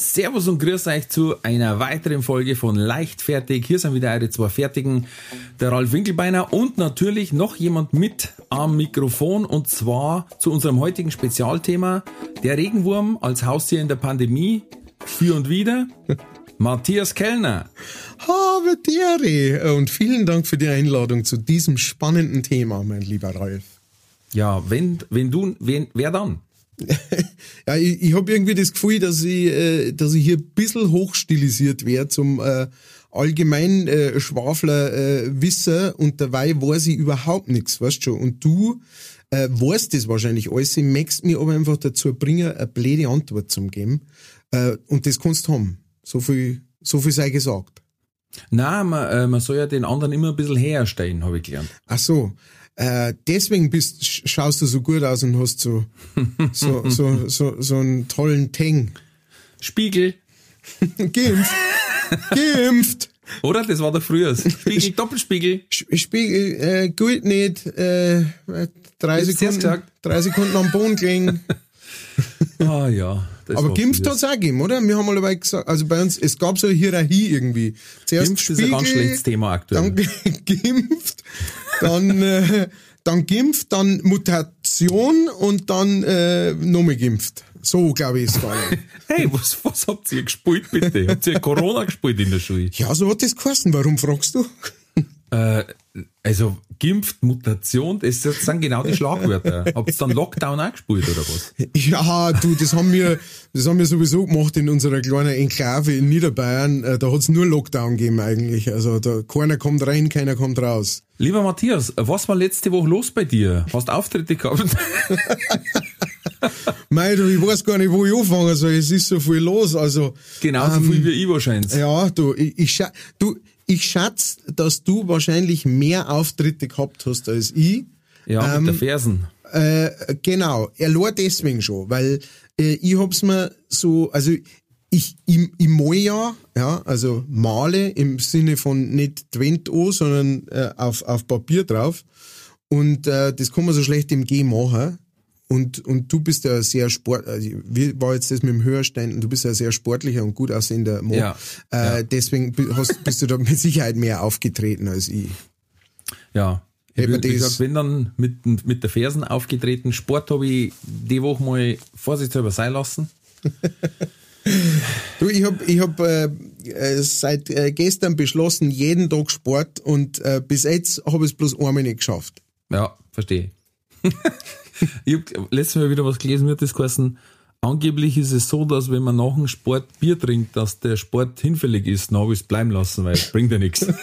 Servus und grüß euch zu einer weiteren Folge von Leichtfertig. Hier sind wieder eure zwei Fertigen, der Ralf Winkelbeiner und natürlich noch jemand mit am Mikrofon und zwar zu unserem heutigen Spezialthema, der Regenwurm als Haustier in der Pandemie, für und wieder, Matthias Kellner. Habe Dere und vielen Dank für die Einladung zu diesem spannenden Thema, mein lieber Ralf. Ja, wenn, wenn du, wen, wer dann? ja, ich, ich habe irgendwie das Gefühl, dass ich, äh, dass ich hier ein bisschen hochstilisiert werde zum äh, allgemein äh, Schwafler äh, Wisser und dabei weiß ich überhaupt nichts, weißt du schon. Und du äh, weißt das wahrscheinlich alles, ich möchtest mich aber einfach dazu bringen, eine blöde Antwort zu geben. Äh, und das kannst du haben. So viel, so viel sei gesagt. Na, man, äh, man soll ja den anderen immer ein bisschen herstellen, habe ich gelernt. Ach so. Äh, deswegen bist, schaust du so gut aus und hast so, so, so, so, so einen tollen Tang. Spiegel. Geimpft. Geimpft. Oder? Das war der früher. Spiegel, Doppelspiegel. Spiegel, äh, gut nicht. Äh, drei, Sekunden, drei Sekunden am Boden gelegen. ah ja. Aber Gimpft hat es auch gegeben, oder? Wir haben dabei gesagt, also bei uns, es gab so eine Hierarchie irgendwie. Zuerst Gimpft Spiegel, ist ein ganz schlechtes Thema aktuell. Dann Gimpft, dann, äh, dann Gimpft, dann Mutation und dann äh, nochmal Gimpft. So, glaube ich, ist es gegangen. hey, was, was habt ihr gespielt, bitte? Habt ihr Corona gespielt in der Schule? Ja, so hat das geheißen. Warum fragst du? Äh, also Gimpft, Mutation, das sind genau die Schlagwörter. Habt ihr dann Lockdown auch gespielt oder was? Ja, du, das haben wir, das haben wir sowieso gemacht in unserer kleinen Enklave in Niederbayern. Äh, da hat's nur Lockdown gegeben eigentlich. Also da keiner kommt rein, keiner kommt raus. Lieber Matthias, was war letzte Woche los bei dir? Hast Auftritte gehabt? Mei, du, ich weiß gar nicht, wo ich anfangen soll. Es ist so viel los. Also genauso ähm, viel wie ich wahrscheinlich. Ja, du, ich, ich du, ich schätze, dass du wahrscheinlich mehr Auftritte gehabt hast als ich. Ja, ähm, mit der Fersen. Äh, genau, er nur deswegen schon, weil äh, ich hab's mir so, also ich, ich, ich mal ja, ja, also male im Sinne von nicht Twent an, sondern äh, auf, auf Papier drauf. Und äh, das kann man so schlecht im G machen. Und, und du bist ja sehr sport, also wie war jetzt das mit dem Hörstein? Du bist ja sehr sportlicher und gut aussehender Mo. Ja, äh, ja. Deswegen hast, bist du da mit Sicherheit mehr aufgetreten als ich. Ja. Ich würde gesagt, wenn dann mit, mit der Fersen aufgetreten, Sport habe ich die Woche mal vorsichtshalber sein lassen. du, ich habe ich hab, äh, äh, seit äh, gestern beschlossen, jeden Tag Sport und äh, bis jetzt habe ich es bloß einmal nicht geschafft. Ja, verstehe. ich habe letztes Mal wieder was gelesen, mir hat das geheißen, angeblich ist es so, dass wenn man nach dem Sport Bier trinkt, dass der Sport hinfällig ist, dann habe ich es bleiben lassen, weil es bringt ja nichts.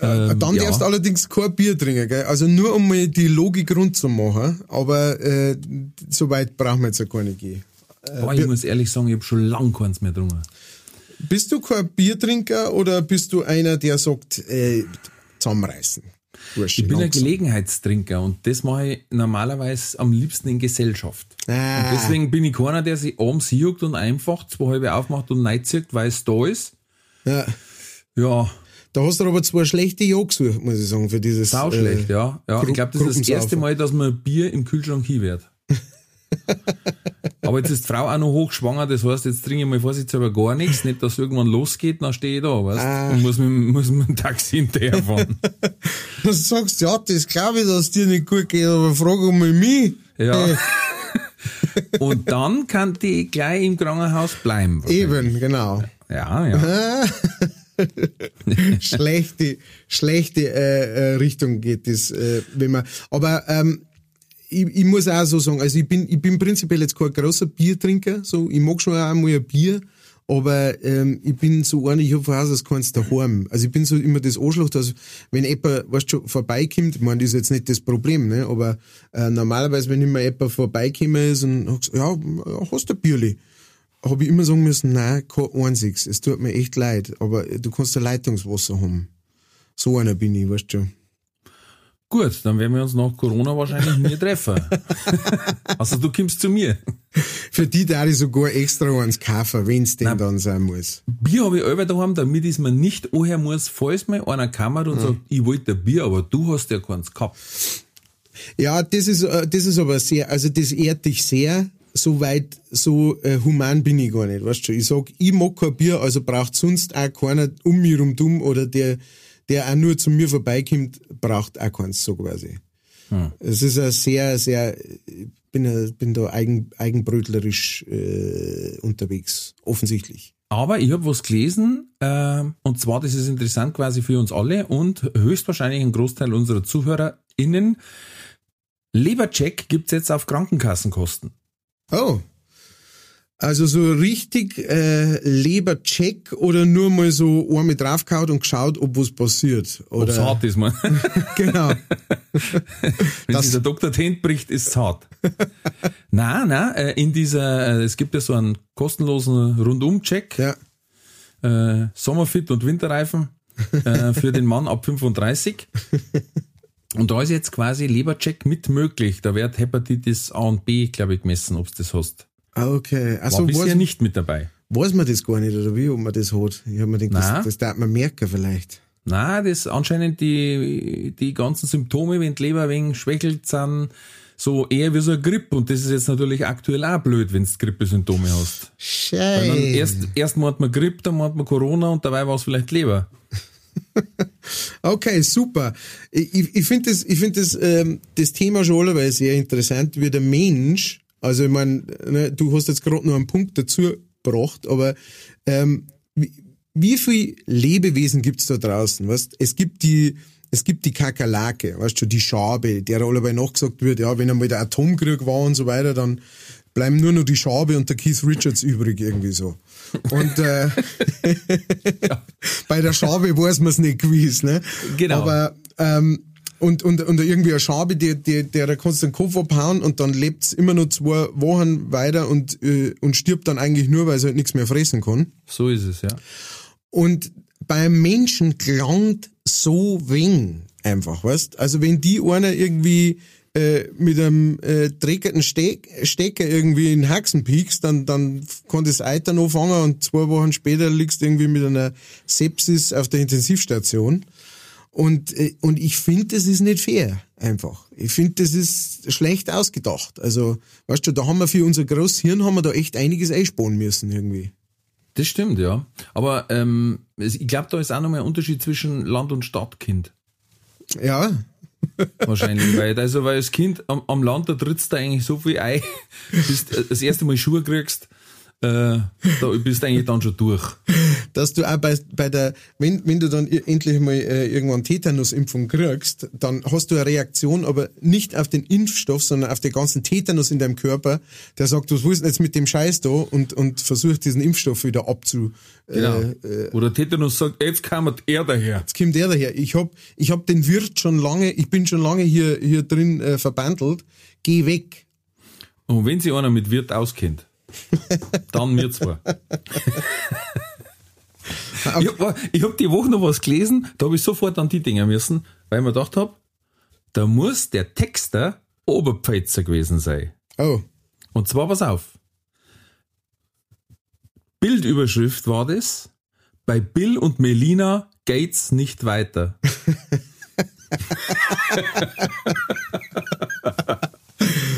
Ähm, dann ja. darfst du allerdings kein Bier trinken, gell? Also nur um mal die Logik rund zu machen, aber äh, so weit brauchen wir jetzt ja gar nicht gehen. Äh, oh, ich muss ehrlich sagen, ich habe schon lange keins mehr getrunken. Bist du kein Biertrinker oder bist du einer, der sagt, äh, zusammenreißen? Wurscht, ich bin ein Gelegenheitstrinker und das mache ich normalerweise am liebsten in Gesellschaft. Ah. Und deswegen bin ich keiner, der sich abends juckt und einfach zwei halbe aufmacht und reinzieht, weil es da ist. Ja. Ja. Da hast du aber zwei schlechte gesucht, muss ich sagen, für dieses. Sau schlecht, äh, ja. ja. Ich glaube, das ist das erste Mal, dass man Bier im Kühlschrank hin wird. Aber jetzt ist die Frau auch noch hochschwanger, das heißt, jetzt trinke ich mal vorsichtshalber gar nichts, nicht, dass irgendwann losgeht, dann stehe ich da, weißt ah. und muss mit, muss mit dem Taxi hinterherfahren. du sagst, ja, das glaube ich, dass es dir nicht gut geht, aber frage mal mich. Ja. und dann kann die gleich im Krankenhaus bleiben. Eben, genau. Ja, ja. schlechte, schlechte äh, äh, Richtung geht das, äh, wenn man. Aber ähm, ich, ich muss auch so sagen, also ich bin, ich bin prinzipiell jetzt kein großer Biertrinker, so, ich mag schon auch mal ein Bier, aber ähm, ich bin so einer, ich habe von Haus aus keins daheim. Also ich bin so immer das Anschlag, dass wenn jemand, weißt du, vorbeikommt, ich meine, das ist jetzt nicht das Problem, ne, aber äh, normalerweise, wenn immer jemand vorbeikommen ist und ja, hast du ein Bierli? habe ich immer sagen müssen, nein, kein einziges. Es tut mir echt leid, aber du kannst ein Leitungswasser haben. So einer bin ich, weißt du. Gut, dann werden wir uns nach Corona wahrscheinlich nie treffen. also du kommst zu mir. Für die da ich sogar extra eins kaufen, wenn's denn dann sein muss. Bier habe ich selber daheim, damit ich es mir nicht anhören muss, falls mal einer kammert und sagt, ich wollte ein Bier, aber du hast ja keins gehabt. Ja, das ist, äh, das ist aber sehr, also das ehrt dich sehr. So weit, so äh, human bin ich gar nicht, weißt du. Ich sag, ich mag kein Bier, also braucht sonst auch keiner um mich rum dumm oder der, der auch nur zu mir vorbeikommt, braucht auch keins, so quasi. Es ist ein sehr, sehr, ich bin, ein- bin da eigen, eigenbrötlerisch äh, unterwegs, offensichtlich. Aber ich habe was gelesen, äh, und zwar, das ist interessant quasi für uns alle und höchstwahrscheinlich ein Großteil unserer ZuhörerInnen. Lebercheck gibt's jetzt auf Krankenkassenkosten. Oh. Also so richtig äh, Lebercheck oder nur mal so einmal draufgehauen und geschaut, ob was passiert. Ob's Oder hart ist, man. genau. Wenn Das- sich der Doktor Hände bricht, ist es hart. na, na, äh, in dieser, äh, es gibt ja so einen kostenlosen Rundum-Check, Ja. äh, Sommerfit und Winterreifen äh, für den Mann ab 35. Und da ist jetzt quasi Lebercheck mit möglich. Da wird Hepatitis A und B, glaube ich, gemessen, ob du das hast. Ah, Okay. War Also bisher weiß, nicht mit dabei. weiß man das gar nicht, oder wie, ob man das hat? Ich hab mir gedacht, Na. das, das darf man merken vielleicht. Na, das anscheinend die, die ganzen Symptome, wenn die Leber ein wenig schwächelt, sind so eher wie so eine Grippe. Und das ist jetzt natürlich aktuell auch blöd, wenn du Grippesymptome hast. Scheiße. erst, erst mal hat man Grippe, dann hat man Corona und dabei war es vielleicht Leber. Okay, super. Ich, ich- ich finde das, ich find das, ähm, das Thema schon alleweil sehr interessant, wie der Mensch, also ich meine, ne, du hast jetzt gerade noch einen Punkt dazu gebracht, aber ähm, wie, wie viel Lebewesen gibt's da draußen? Weißt? Es gibt die, es gibt die Kakerlake, weißt du, die Schabe, der allebei nachgesagt wird, ja, wenn einmal der Atomkrieg war und so weiter, dann bleiben nur noch die Schabe und der Keith Richards übrig irgendwie so. Und äh, bei der Schabe weiß man es nicht gewiss, ne? Genau. Aber ähm, und, und, und irgendwie eine Schabe, die, die, der kannst du den Kopf abhauen und dann lebt's immer noch zwei Wochen weiter und, äh, und stirbt dann eigentlich nur, weil es halt nichts mehr fressen kann. So ist es, ja. Und beim Menschen klangt so weng einfach, weißt? Also wenn die einer irgendwie äh, mit einem äh, trägerten Steck, Stecker irgendwie in Haxen piekst, dann, dann kann das Eitern anfangen und zwei Wochen später liegst du irgendwie mit einer Sepsis auf der Intensivstation. Und, äh, und ich finde, das ist nicht fair, einfach. Ich finde, das ist schlecht ausgedacht. Also, weißt du, da haben wir für unser Großhirn haben wir da echt einiges einsparen müssen irgendwie. Das stimmt, ja. Aber ähm, ich glaube, da ist auch nochmal ein Unterschied zwischen Land- und Stadtkind. Ja, Wahrscheinlich. weil, also, weil als Kind am, am Land, da trittst du eigentlich so viel ein, bis du das erste Mal Schuhe kriegst, äh, da bist du eigentlich dann schon durch. dass du auch bei, bei der, wenn, wenn du dann endlich mal äh, irgendwann Tetanusimpfung kriegst, dann hast du eine Reaktion, aber nicht auf den Impfstoff, sondern auf den ganzen Tetanus in deinem Körper, der sagt, was willst du jetzt mit dem Scheiß da und, und versucht diesen Impfstoff wieder abzu, Genau. äh, Wo der Tetanus sagt, jetzt kam er daher. Jetzt kommt der daher. Ich hab, ich hab den Wirt schon lange, ich bin schon lange hier, hier drin äh, verbandelt. Geh weg. Und wenn sich einer mit Wirt auskennt, dann mir zwar. ich habe hab die Woche noch was gelesen, da habe ich sofort an die Dinger müssen, weil ich mir gedacht habe, da muss der Texter Oberpfälzer gewesen sein. Oh. Und zwar, pass auf. Bildüberschrift war das. Bei Bill und Melina geht's nicht weiter.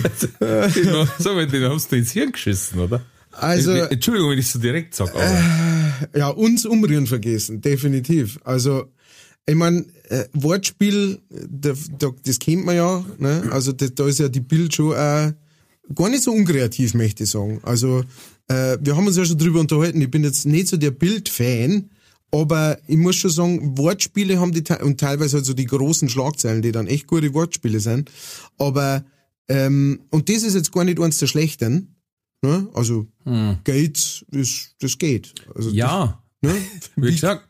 den, sag mal, den hast du ins Hirn geschissen, oder? Also, Entschuldigung, wenn ich so direkt sag, aber ja, uns umrühren vergessen, definitiv. Also, ich mein, äh, Wortspiel, da, da, das kennt man ja, ne? Also da, da ist ja die Bild schon äh, gar nicht so unkreativ, möchte ich sagen. Also, äh, wir haben uns ja schon drüber unterhalten, ich bin jetzt nicht so der Bild-Fan, aber ich muss schon sagen, Wortspiele haben die, und teilweise halt so die großen Schlagzeilen, die dann echt gute Wortspiele sind. Aber, ähm, und das ist jetzt gar nicht eins der schlechten, ne? Also, Gates, das, das geht. Also, ja, das, ne? wie gesagt,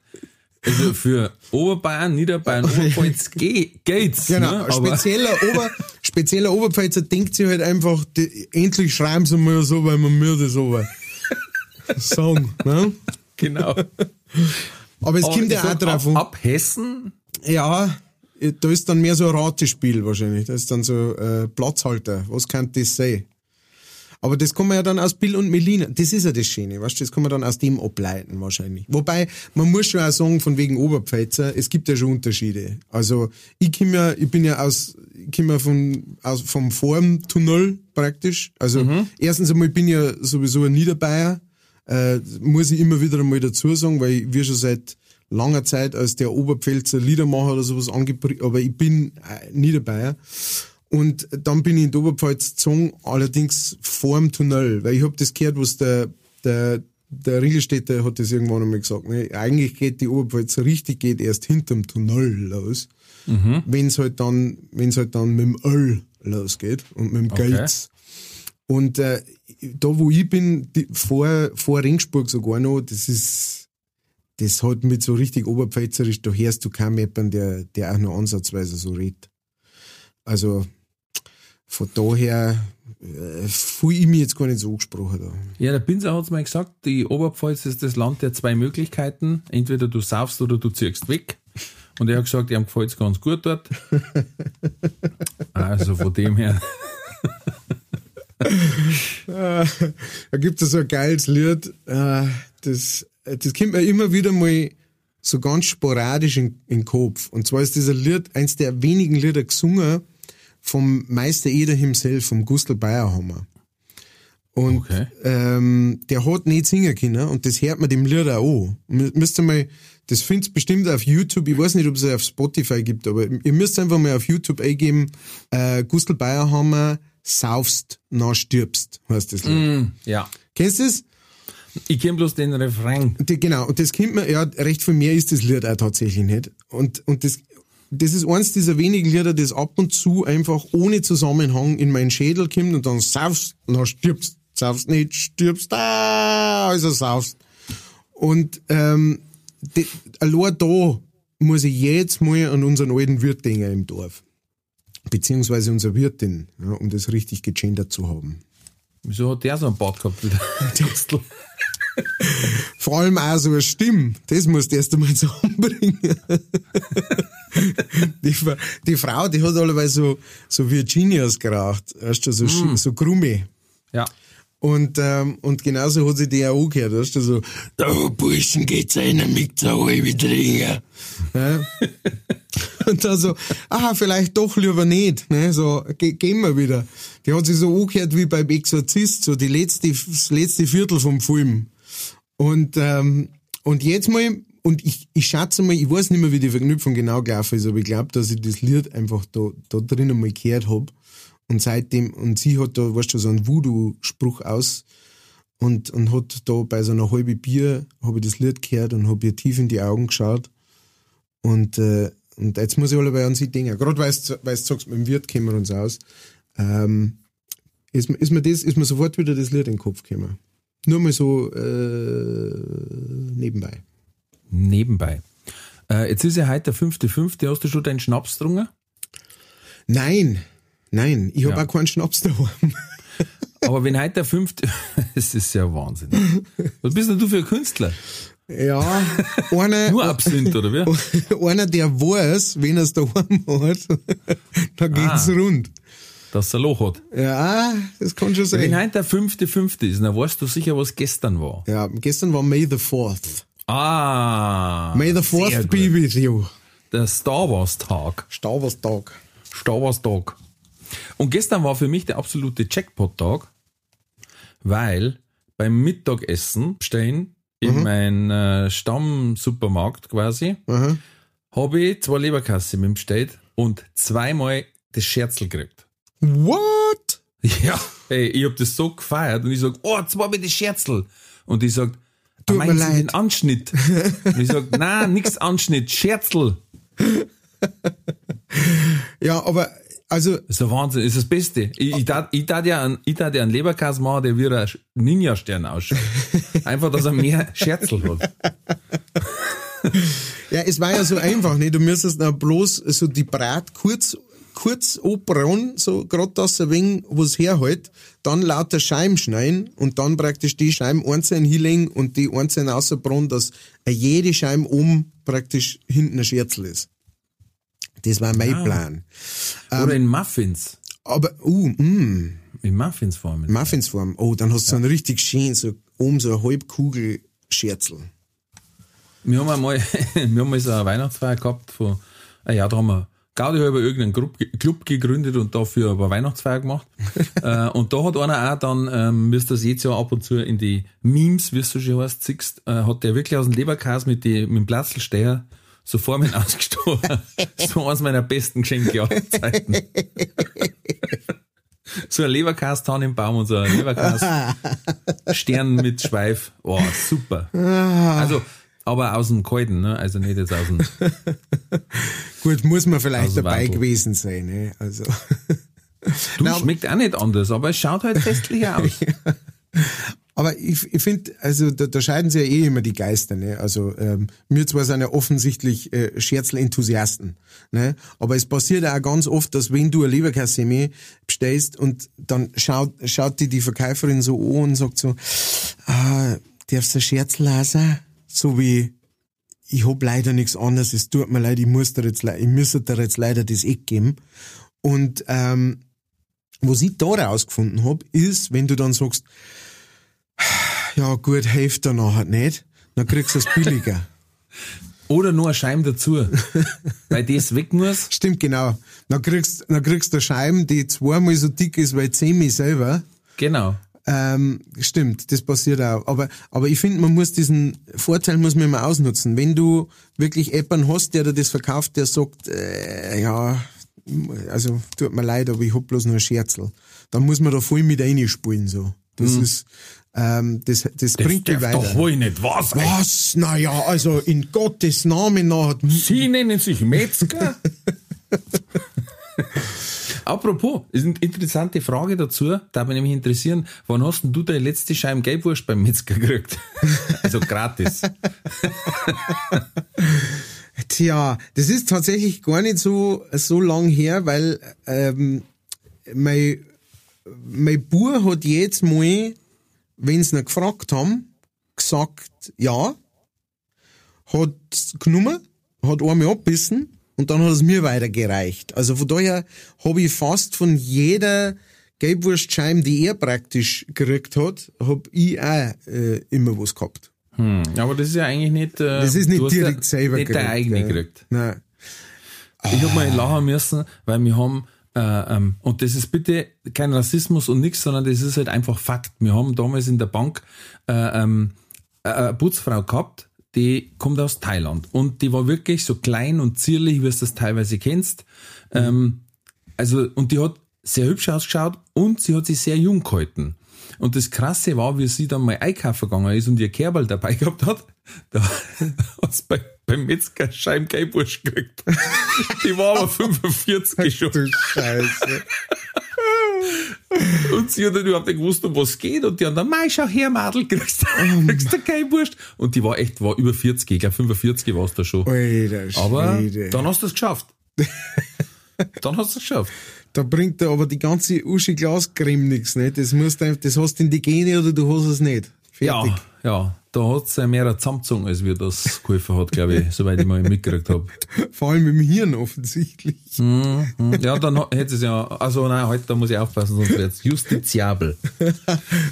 also für Oberbayern, Niederbayern, Oberpfalz ge- geht's. Genau, ne? ein aber spezieller, Ober, spezieller Oberpfälzer denkt sich halt einfach, die, endlich schreiben sie mal so, weil man müde so war. Song. Ne? Genau. Aber es Aber kommt ja auch drauf ab, ab Hessen, Ja, da ist dann mehr so ein Ratespiel wahrscheinlich. Das ist dann so äh, Platzhalter. Was kann das sein? Aber das kann man ja dann aus Bill und Melina, das ist ja das Schöne, weißt du, das kann man dann aus dem ableiten wahrscheinlich. Wobei, man muss schon auch sagen, von wegen Oberpfälzer, es gibt ja schon Unterschiede. Also, ich komm ja, ich bin ja aus, ich komm ja von, aus, vom Formtunnel praktisch. Also, erstens einmal, ich bin ja sowieso ein Niederbayer, äh, muss ich immer wieder einmal dazu sagen, weil wir schon seit langer Zeit als der Oberpfälzer Liedermacher oder sowas angepriesen, aber ich bin äh, Niederbayer. Und dann bin ich in die Oberpfalz gezogen, allerdings vor dem Tunnel, weil ich hab das gehört, was der, der, der Ringelstädter hat das irgendwann einmal gesagt. Ne? Eigentlich geht die Oberpfalz richtig, geht erst hinterm Tunnel los. Wenn's halt dann, wenn's halt dann mit dem Öl losgeht und mit dem Okay. Geld. Und äh, da, wo ich bin, die, vor, vor Ringsburg sogar noch, das ist, das hat mit so richtig oberpfälzerisch, da hörst du kaum jemanden, der, der auch nur ansatzweise so redet. Also, von daher äh, fühle ich mich jetzt gar nicht so angesprochen da. ja, der Pinsel hat's mal gesagt, die Oberpfalz ist das Land der zwei Möglichkeiten. Entweder du saufst oder du ziehst weg. Und er hat gesagt, ihm gefällt's ganz gut dort. Also von dem her. da gibt es so ein geiles Lied, äh, das, das kommt mir immer wieder mal so ganz sporadisch in, in den Kopf. Und zwar ist dieser Lied eins der wenigen Lieder gesungen vom Meister Eder himself, vom Gustl Bayerhammer. Und Okay. ähm, der hat nicht singen können und das hört man dem Lied auch an. Mü- Müsst ihr mal, das findest bestimmt auf YouTube, ich weiß nicht, ob es auf Spotify gibt, aber ihr müsst einfach mal auf YouTube eingeben, äh, Gustl Bayerhammer, saufst, na stirbst, heißt das Lied. Ja. Kennst du das? Ich kenne bloß den Refrain. Die, genau, und das kennt man, ja, recht viel mehr ist das Lied auch tatsächlich nicht. Und, und das, das ist eins dieser wenigen Lieder, das ab und zu einfach ohne Zusammenhang in meinen Schädel kommt und dann saufst, na stirbst, saufst nicht, stirbst, ah, also saufst. Und ähm, die, allein da muss ich jetzt mal an unseren alten Wirt denken im Dorf. Beziehungsweise unsere Wirtin, ja, um das richtig gegendert zu haben. Wieso hat der so einen Bart gehabt wie der Gustl? Vor allem auch so eine Stimme, das musst du erst einmal zusammenbringen. die, die Frau, die hat allebei so, so Virginias geraucht, weißt du, so, mm. so Krumme. Ja. Und, ähm, und genauso hat sie die auch angehört, weißt du, so, da Burschen geht's einer mit der halbe Trinker. Ja? und dann so, ah, vielleicht doch lieber nicht, ne, so, ge gehen wir wieder. Die hat sich so angehört wie beim Exorzist, so die letzte, das letzte Viertel vom Film. Und, ähm, und jetzt mal, und ich, ich schätze mal, ich weiß nicht mehr, wie die Verknüpfung genau gelaufen ist, aber ich glaube, dass ich das Lied einfach da, da drinnen mal gehört hab Und seitdem, und sie hat da, weißt du, so einen Voodoo-Spruch aus und, und hat da bei so einer halben Bier, habe ich das Lied gehört und habe ihr tief in die Augen geschaut. Und, äh, und jetzt muss ich alle an sie denken. Gerade weil du sagst, mit dem Wirt kennen wir uns aus. Ähm, ist, mir- ist, mir das, ist mir sofort wieder das Lied in den Kopf gekommen. Nur mal so äh, nebenbei. Nebenbei. Äh, jetzt ist ja heute der fünfte, fünfte. Hast du schon deinen Schnaps getrunken? Nein, nein, ich habe Ja. auch keinen Schnaps daheim. Aber wenn heute der fünfte, es ist ja Wahnsinn. Was bist denn du für ein Künstler? Ja, einer, Nur Absinth, oder wie? einer, der weiß, wenn er es daheim hat, da geht's Ah. rund. Dass er Loch hat. Ja, das kann schon Wenn sein. heute der fünfte, fünfte ist, dann weißt du sicher, was gestern war. Ja, gestern war May the 4th. Ah. May the sehr 4th gut. be with you. Der Star Wars Tag. Star Wars Tag. Star Wars Tag. Und gestern war für mich der absolute Jackpot-Tag, weil beim Mittagessen stehen in mein äh, Stammsupermarkt quasi, Aha. habe ich zwei Leberkasse mit dem Steht und zweimal das Scherzel gekriegt. What? Ja, ey, ich hab das so gefeiert und ich sag, oh, zweimal das Scherzel. Und ich sag, Tut mir Sie leid. den Anschnitt? und ich sag, na, nix Anschnitt, Scherzel. Ja, aber, also, Das ist der Wahnsinn, das ist das Beste. Ich, ich tat, ich tat ja einen, ich tat ja einen Leberkas machen, der wie ein Ninja-Stern ausschaut. Einfach, dass er mehr Scherzel hat. ja, es war ja so einfach, ne? Du müsstest da bloß so die Brat kurz, kurz anbrauen, so grad dass ein wenig was herhält, dann lauter Scheiben schneiden und dann praktisch die Scheiben einzeln hinlegen und die einzeln rausbrauen, dass jede Scheibe oben praktisch hinten ein Scherzel ist. Das war mein Ah. Plan. Oder in Muffins. Aber, uh, mm, In Muffinsformen. Muffinsform. Oh, dann hast du so einen richtig schön, so oben so eine Halbkugel Scherzel. Wir haben einmal, wir haben mal so eine Weihnachtsfeier gehabt von, ah ja, da haben wir Gaudi halber irgendeinen Club, Club gegründet und dafür eine Weihnachtsfeier gemacht. äh, und da hat einer auch dann, ähm, es das jetzt ja ab und zu in die Memes, wie es so schön heißt, siehst, äh, hat der wirklich aus dem Leberkas mit, die, mit dem Platzelsteher so Formen ausgestochen. so eines meiner besten Geschenke aller Zeiten. so ein Leberkas-Tan im Baum und so ein Leberkas-Stern mit Schweif. Oh, super. Also, aber aus dem Kalten, ne? Also nicht jetzt aus dem. Gut, muss man vielleicht dabei Wandel. gewesen sein, ne? Also. Du Na, schmeckt auch nicht anders, aber es schaut halt festlich aus. Aber ich, ich finde, also da, da scheiden sich ja eh immer die Geister, ne? Also ähm, wir zwar sind ja offensichtlich äh, Scherzel-Enthusiasten, ne? Aber es passiert auch ganz oft, dass wenn du eine Leberkassemi bestellst und dann schaut, schaut die die Verkäuferin so an und sagt so, ah, darfst du ein Scherzel lassen? So wie, ich hab leider nichts anderes, es tut mir leid, ich muss dir jetzt, ich müsste dir jetzt leider das Eck geben. Und ähm, was ich da rausgefunden hab, ist, wenn du dann sagst, ja gut, hilft dir nachher nicht, dann kriegst du es billiger. Oder nur eine Scheibe dazu. Weil das weg muss. Stimmt, genau. Dann kriegst, dann kriegst du eine Scheibe, die zweimal so dick ist, weil zehnmal selber. Genau. Ähm, stimmt, das passiert auch. Aber, aber ich finde, man muss diesen Vorteil muss man immer ausnutzen. Wenn du wirklich jemanden hast, der dir das verkauft, der sagt, äh, ja, also tut mir leid, aber ich hab bloß nur ein Scherzel, dann muss man da voll mit reinspulen, so. Das ist, ähm, das, das, Das bringt darf weiter. doch wohl nicht was. ey. Was? Naja, also in Gottes Namen nach. Sie nennen sich Metzger. Apropos, ist eine interessante Frage dazu, da mich nämlich interessieren, wann hast denn du deine letzte Scheibe Gelbwurst beim Metzger gekriegt? also gratis. Tja, das ist tatsächlich gar nicht so, so lang her, weil ähm, mein, mein Bub hat jetzt mal, wenn sie ihn gefragt haben, gesagt, ja, hat genommen, hat einmal abbissen und dann hat es mir weitergereicht. Also von daher habe ich fast von jeder Gelbwurstscheibe, die er praktisch gekriegt hat, hab ich auch äh, immer was gehabt. Hm, aber das ist ja eigentlich nicht. Äh, Das ist nicht direkt selber Nicht deine eigene gell? gekriegt. Nein. Ich hab mal lachen müssen, weil wir haben, äh, ähm, und das ist bitte kein Rassismus und nichts, sondern das ist halt einfach Fakt. Wir haben damals in der Bank äh, ähm, äh, eine Putzfrau gehabt, die kommt aus Thailand und die war wirklich so klein und zierlich, wie du das teilweise kennst. Ähm, also, und die hat sehr hübsch ausgeschaut und sie hat sich sehr jung gehalten. Und das Krasse war, wie sie dann mal einkaufen gegangen ist und ihr Kerbal dabei gehabt hat, da hat sie bei, beim Metzger Scheibengelbwurst gekriegt. Die war aber 45 schon. Du Scheiße. Und sie hat dann überhaupt nicht gewusst, um was geht. Und die haben dann, mei, schau her, Madel, kriegst, kriegst du keine Wurst. Und die war echt, war über 40, ich glaube 45 war es da schon. Alter Aber Schwede. dann hast du es geschafft. dann hast du es geschafft. Da bringt da aber die ganze Uschi Glascreme nichts, ne? Das musst du, einfach- das hast du in die Gene oder du hast es nicht. Fertig. Ja, ja. Da hat es mehr zusammengezogen, als wir das geholfen hat, glaube ich, soweit ich mal mitgekriegt habe. Vor allem im Hirn offensichtlich. Ja, dann hätte es ja, also nein, heute da muss ich aufpassen, sonst wird es justiziabel.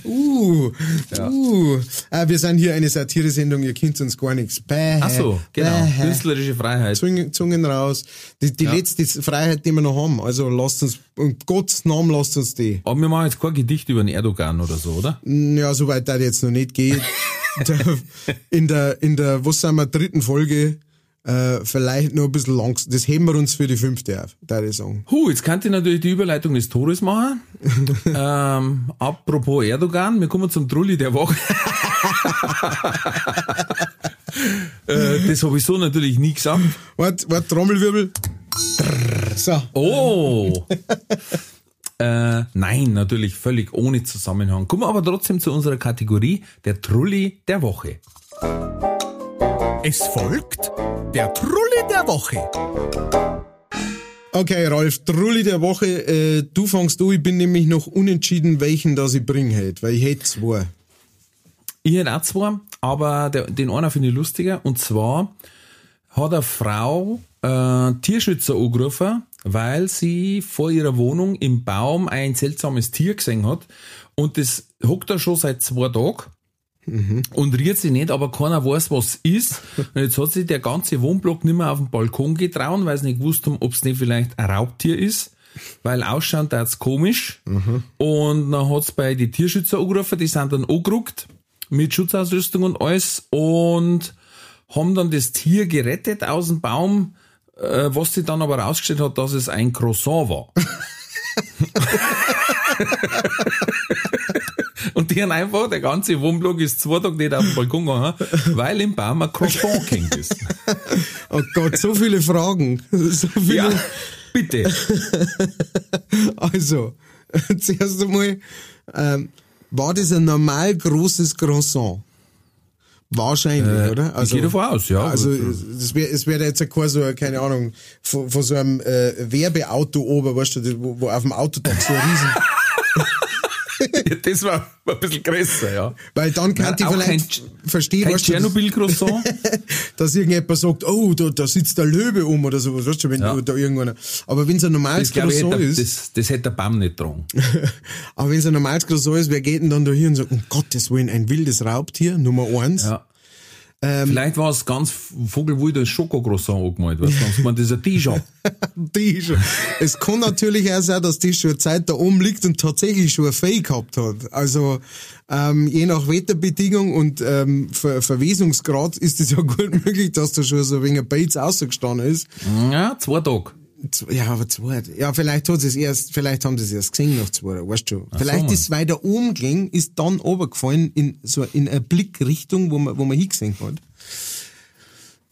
Uh, uh. Ah, wir sind hier eine Satiresendung, ihr könnt uns gar nichts. Bäh, Ach so, genau. bäh. Künstlerische Freiheit. Zungen, Zungen raus. Die, die letzte Freiheit, die wir noch haben. Also lasst uns, um Gottes Namen lasst uns die. Aber wir machen jetzt kein Gedicht über den Erdogan oder so, oder? Ja, soweit das jetzt noch nicht geht. In der, in der, was sind wir, dritten Folge, äh, vielleicht noch ein bisschen langsam. Das heben wir uns für die fünfte auf, da ich sagen. Huh, jetzt kann ich natürlich die Überleitung des Todes machen. ähm, apropos Erdogan, wir kommen zum Trulli der Woche. äh, das habe ich so natürlich nie gesagt. Wart, wart, Trommelwirbel. So. Oh! äh, nein, natürlich völlig ohne Zusammenhang. Kommen wir aber trotzdem zu unserer Kategorie der Trulli der Woche. Es folgt der Trulli der Woche. Okay, Ralf, Trulli der Woche, äh, du fangst du, ich bin nämlich noch unentschieden, welchen das ich bringen hätte, weil ich hätte zwei. Ich hätte auch zwei, aber der, den einen finde ich lustiger. Und zwar hat eine Frau äh, Tierschützer angerufen, weil sie vor ihrer Wohnung im Baum ein seltsames Tier gesehen hat. Und das hockt da schon seit zwei Tagen. Und rührt sich nicht, aber keiner weiß, was ist. Und jetzt hat sich der ganze Wohnblock nicht mehr auf den Balkon getrauen, weil sie nicht gewusst haben, ob es nicht vielleicht ein Raubtier ist. Weil ausschaut da jetzt komisch. Und dann hat's bei die Tierschützer angerufen, die sind dann angerückt mit Schutzausrüstung und alles und haben dann das Tier gerettet aus dem Baum, äh, was sich dann aber rausgestellt hat, dass es ein Croissant war. und die haben einfach, der ganze Wohnblock ist zwei Tage nicht auf den Balkon gegangen, weil im Baum ein Croissant gehängt ist. Oh Gott, so viele Fragen. So viele. Ja, bitte. Also, zuerst einmal, ähm, war das ein normal großes Croissant? Wahrscheinlich, oder? ich gehe davon aus, ja. Also, das wäre es wär jetzt ja kein so, keine Ahnung, von, von so einem äh, Werbeauto oben, weißt du, wo, wo auf dem Autodach so ein Riesen. Ja, das war ein bisschen größer, ja. Weil dann kann ich auch vielleicht verstehen, Kein weißt du, dass, irgendjemand sagt, oh, da, da sitzt der Löwe um oder sowas, weißt du, wenn Ja. da irgendeiner. Aber wenn es ein normales Das, Croissant hätte, ist, das, das hätte der Baum nicht dran. aber wenn es ein normales Croissant ist, wer geht denn dann da hier und sagt, um Gottes Willen, ein wildes Raubtier, Nummer eins. Ja. Vielleicht war es ganz vogelwild als Schokocroissant angemalt, weißt du, sonst man das ein T-Shirt. Schon. Es kann natürlich auch sein, dass die schon eine Zeit da oben liegt und tatsächlich schon ein Fee gehabt hat. Also ähm, je nach Wetterbedingung und ähm, Ver Verwesungsgrad ist es ja gut möglich, dass da schon so ein wenig Bates rausgestanden ist. Ja, zwei Tage. Ja, aber zwei. Ja, vielleicht hat es erst, vielleicht haben sie es erst gesehen nach zwei, weißt du. Vielleicht Mann. ist es weiter oben gegangen, ist dann runtergefallen in so in eine Blickrichtung, wo man, wo man hingesehen hat.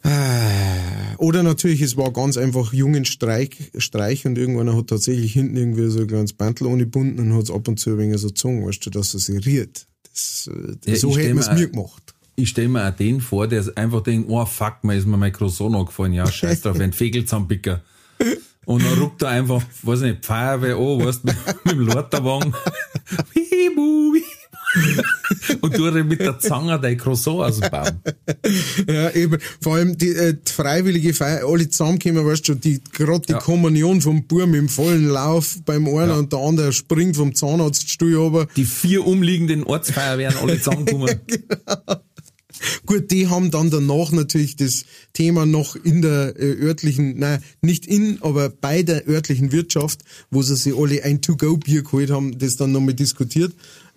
Äh, Oder natürlich, es war ganz einfach jungen Streich, Streich und irgendwann hat tatsächlich hinten irgendwie so ein kleines Bantel ohne Bunden und hat es ab und zu ein wenig so gezogen, weißt du, dass er sich riert. Das, äh, Ja, so hätten wir es mir- gemacht. Ich stelle mir auch den vor, der einfach denkt, oh fuck, mir ist mir mein Croissant angefallen. Ja, scheiß drauf, ein Fegel zusammenpicker. Und dann ruckt er einfach, weiß nicht, Feuerwehr an, weißt mit, mit dem wibu. Und du mit der Zange dein Croissant aus dem Baum. Ja, eben. Vor allem die, äh, die freiwillige Feier, alle zusammenkommen, weißt du, die, gerade die Ja. Kommunion vom Burm im vollen Lauf beim einen Ja. und der andere springt vom Zahnarztstuhl runter. Die vier umliegenden Ortsfeuerwehren alle zusammengekommen. Gut, die haben dann danach natürlich das Thema noch in der äh, örtlichen, nein, nicht in, aber bei der örtlichen Wirtschaft, wo sie sich alle ein To-Go-Bier geholt haben, das dann nochmal diskutiert.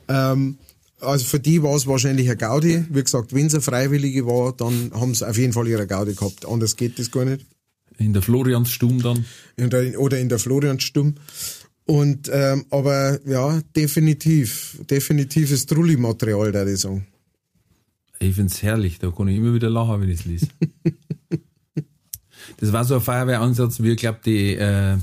Ähm, also für die war es wahrscheinlich eine Gaudi. Wie gesagt, wenn es eine Freiwillige war, dann haben sie auf jeden Fall ihre Gaudi gehabt. Anders geht das gar nicht. In der Floriansstumm dann. In der, oder in der Florianstumm. Und, ähm, aber ja, definitiv, definitives Trulli-Material, da ich sagen. Ich find's herrlich, da kann ich immer wieder lachen, wenn ich's lese. das war so ein Feuerwehransatz, wie ich glaube, die äh,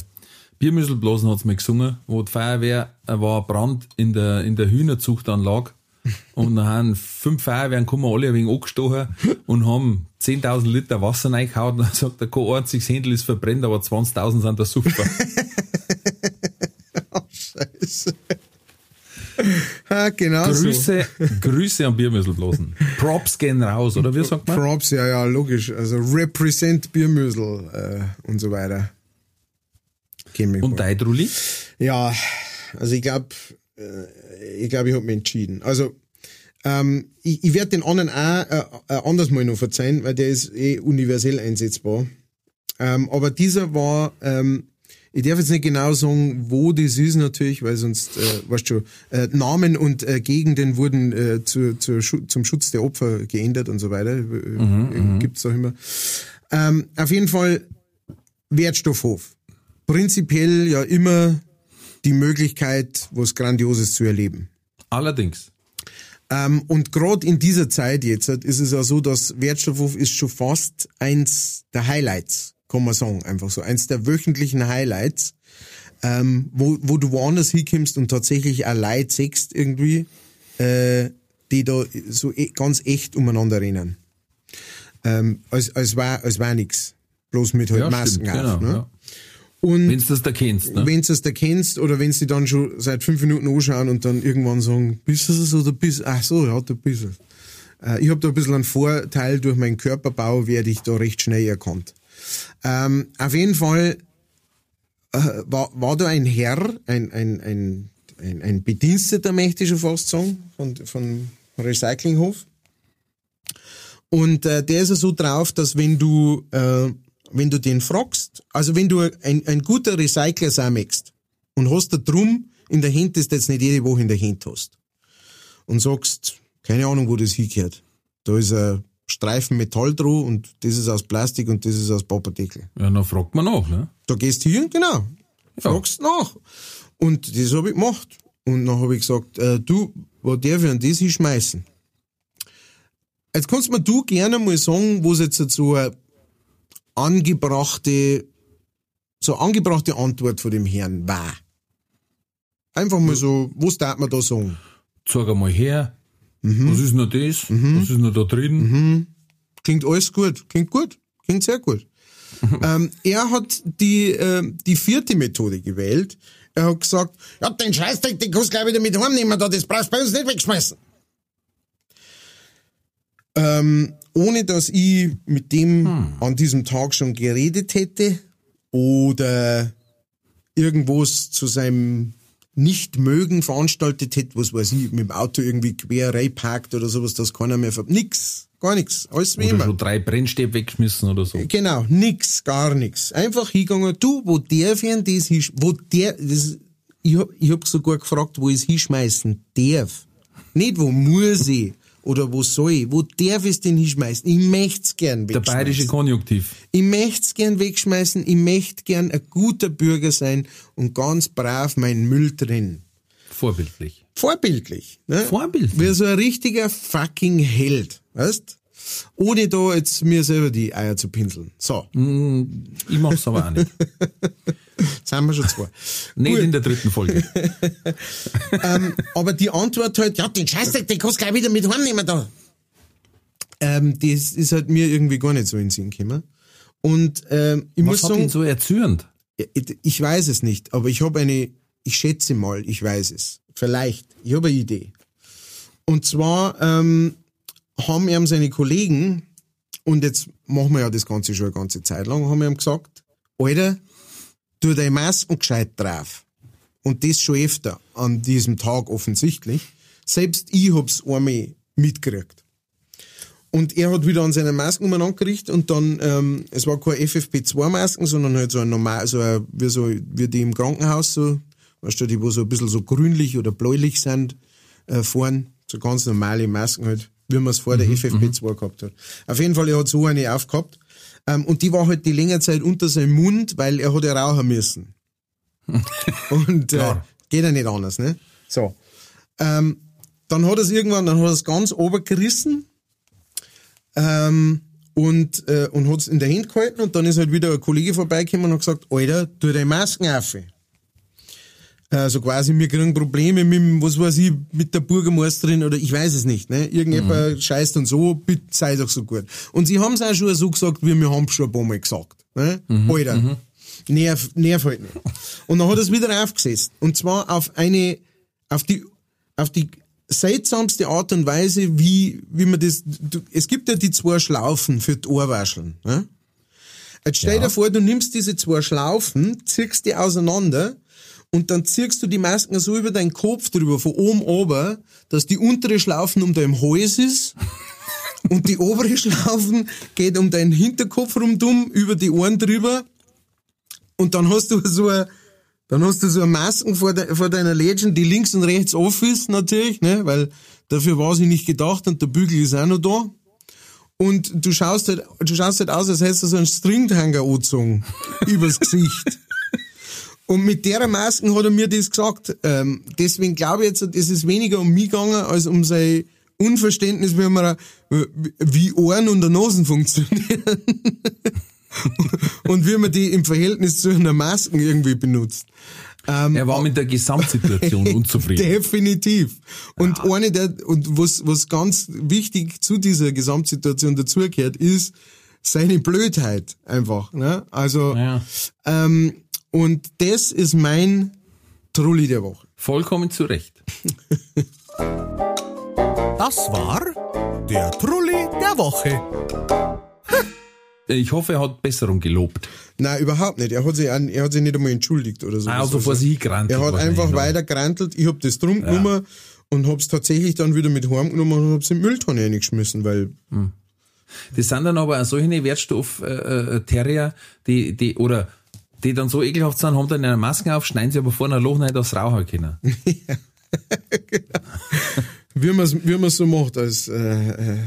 Biermüsselblasen hat's mal gesungen, wo die Feuerwehr äh, war Brand in der, in der Hühnerzuchtanlage. Und dann haben fünf Feuerwehren kommen alle ein wenig angestochen und haben 10.000 Liter Wasser reingehauen. Und dann sagt er, kein einziges Händel ist verbrennt, aber 20.000 sind da super. Scheiße. Ja, genau so. Grüße, Grüße an Biermüsselblasen. Props gehen raus, oder wie sagt man? Props, ja, ja, logisch. Also represent Biermüsel äh, und so weiter. Und dein Trulli? Ja, also ich glaube, äh, ich glaube, ich habe mich entschieden. Also ähm, ich, ich werde den anderen auch äh, äh, anders mal noch verzeihen, weil der ist eh universell einsetzbar. Ähm, aber dieser war, ähm, ich darf jetzt nicht genau sagen, wo das ist natürlich, weil sonst, äh, weißt du, äh, Namen und äh, Gegenden wurden äh, zu, zu, zum Schutz der Opfer geändert und so weiter. Äh, Gibt's auch immer. Ähm, auf jeden Fall Wertstoffhof. Prinzipiell ja immer die Möglichkeit, was Grandioses zu erleben. Allerdings. Ähm, und gerade in dieser Zeit jetzt ist es ja so, dass Wertstoffhof ist schon fast eins der Highlights, kann man sagen, einfach so. Eins der wöchentlichen Highlights, ähm, wo, wo du woanders hinkommst und tatsächlich auch Leute siehst irgendwie, äh, die da so e ganz echt umeinander rennen. Ähm, als, als war, als war nix. Bloß mit halt Ja, Masken stimmt, auf. genau, ne? ja. Und Wenn du das da kennst, ne? wenn du es da kennst oder wenn sie dann schon seit fünf Minuten anschauen und dann irgendwann sagen, bist du es oder bist Ach so, ja, du bist es. Äh, ich habe da ein bisschen einen Vorteil durch meinen Körperbau, werde ich da recht schnell erkannt. Ähm, auf jeden Fall äh, war, war da ein Herr, ein, ein, ein, ein, ein Bediensteter, möchte ich schon fast sagen, von, von Recyclinghof. Und äh, der ist ja so drauf, dass wenn du, äh, wenn du den fragst, also wenn du ein, ein guter Recycler möchtest und hast da drum in der Hand, das du jetzt nicht jede Woche in der Hand hast und sagst, keine Ahnung, wo das hingehört. Da ist ein Streifen Metall dran und das ist aus Plastik und das ist aus Papperdeckel. Ja, dann fragt man nach, ne? Da gehst du hin, genau. Fragst nach. Und das habe ich gemacht. Und dann habe ich gesagt, äh, du, was darf ich an das hinschmeißen? Jetzt kannst mir du gerne mal sagen, was jetzt so eine angebrachte, so eine angebrachte Antwort von dem Herrn war. Einfach mal so, was darf man da sagen? Zeig einmal her. Mhm. Was ist noch das? Was ist noch da drin? Klingt alles gut, klingt gut, klingt sehr gut. ähm, er hat die, äh, die vierte Methode gewählt. Er hat gesagt, ja, den Scheißdreck, den kannst du gleich wieder mit heimnehmen, da, das brauchst du bei uns nicht wegschmeißen. Ähm, ohne dass ich mit dem an diesem Tag schon geredet hätte oder irgendwas zu seinem Nicht-Mögen veranstaltet hätte, was weiß ich, mit dem Auto irgendwie quer reinparkt oder sowas, dass keiner mehr ver... Nix, gar nix, alles wie Oder immer. schon drei Brennstäbe weggeschmissen oder so. Genau, nix, gar nix. Einfach hingegangen, du, wo der für ein das hinsch, wo der, das, ich hab, ich hab sogar gefragt, wo ich es hinschmeißen darf. Nicht wo muss ich oder wo soll ich, wo darf ich es denn hinschmeißen? Ich möcht's gern Der wegschmeißen. bayerische Konjunktiv. Ich möcht's gern wegschmeißen, ich möchte gern ein guter Bürger sein und ganz brav meinen Müll trennen. Vorbildlich. Vorbildlich. Ne? Vorbildlich. Wie so ein richtiger fucking Held. Weißt? Ohne da jetzt mir selber die Eier zu pinseln. So, Ich mach's aber auch nicht. jetzt haben wir schon zwei. Nicht Gut. in der dritten Folge. ähm, aber die Antwort halt, ja, den Scheißdreck, den kannst du gleich wieder mit heimnehmen da. Ähm, das ist halt mir irgendwie gar nicht so in den Sinn gekommen. Und ähm, ich muss Was hat ihn sagen, so erzürnt? ich, ich weiß es nicht, aber ich habe eine, ich schätze mal, ich weiß es. Vielleicht. Ich habe eine Idee. Und zwar ähm, haben ihm seine Kollegen, und jetzt machen wir ja das Ganze schon eine ganze Zeit lang, haben ihm gesagt, Alter, tu deine Masken gescheit drauf. Und das schon öfter an diesem Tag offensichtlich. Selbst ich hab's einmal mitgekriegt. Und er hat wieder an seine Masken umeinander gerichtet und dann, ähm, es war keine FFP2-Masken, sondern halt so ein normal, so ein, wie so, wie die im Krankenhaus so, weißt du, die wo so ein bisschen so grünlich oder bläulich sind, äh, vorn, so ganz normale Masken halt, wie man es vor der FFP2 gehabt hat. Auf jeden Fall, er hat so eine aufgehabt, ähm, und die war halt die längere Zeit unter seinem Mund, weil er hat ja rauchen müssen. und, äh, Klar. geht ja nicht anders, ne? So. Ähm, dann hat er es irgendwann, dann hat er es ganz obergerissen, ähm, und, äh, und hat's in der Hand gehalten und dann ist halt wieder ein Kollege vorbeigekommen und hat gesagt, Alter, tu deine Masken auf. Also quasi, wir kriegen Probleme mit, was weiß ich, mit der Bürgermeisterin oder ich weiß es nicht, ne? Irgendjemand scheißt und so, bitte sei doch so gut. Und sie haben es auch schon so gesagt, wie wir haben schon ein paar Mal gesagt, ne? Alter, nerv, nerv halt nicht. Und dann hat er es wieder aufgesetzt. Und zwar auf eine, auf die, auf die seltsamste Art und Weise, wie, wie man das, du, es gibt ja die zwei Schlaufen für die Ohrwascheln, ne? Jetzt stell Ja. dir vor, du nimmst diese zwei Schlaufen, ziehst die auseinander und dann ziehst du die Masken so über deinen Kopf drüber, von oben ober, dass die untere Schlaufen um deinem Hals ist und die obere Schlaufen geht um deinen Hinterkopf rundum, über die Ohren drüber und dann hast du so eine, dann hast du so eine Masken vor, de, vor deiner Legend, die links und rechts offen ist natürlich, ne, weil dafür war sie nicht gedacht und der Bügel ist auch noch da. Und du schaust halt, du schaust halt aus, als hättest du so einen Stringhanger angezogen übers Gesicht. Und mit der Masken hat er mir das gesagt. Ähm, deswegen glaube ich jetzt, es ist weniger um mich gegangen, als um sein Unverständnis, wie man, wie Ohren und der Nasen funktionieren. und wie man die im Verhältnis zu einer Masken irgendwie benutzt. Ähm, Er war mit der Gesamtsituation unzufrieden. Definitiv. Und eine der, und was, was ganz wichtig zu dieser Gesamtsituation dazugehört, ist seine Blödheit einfach, ne? Also, Ja. ähm, Und das ist mein Trulli der Woche. Vollkommen zu Recht. Das war der Trulli der Woche. Ich hoffe, er hat Besserung gelobt. Nein, überhaupt nicht. Er hat sich, an, er hat sich nicht einmal entschuldigt oder so. Ah, also vor sich gerannt. Er hat einfach weiter gerantelt. Ich hab das drum genommen und hab's tatsächlich dann wieder mit heimgenommen und hab's in die Mülltonne reingeschmissen, weil Das sind dann aber auch solche Wertstoff-Terrier, die, die, oder, die dann so ekelhaft sind, haben dann eine Maske auf, schneiden sie aber vorne ein Loch dass sie rauchen können. wie man es wie man's so macht als, äh, äh,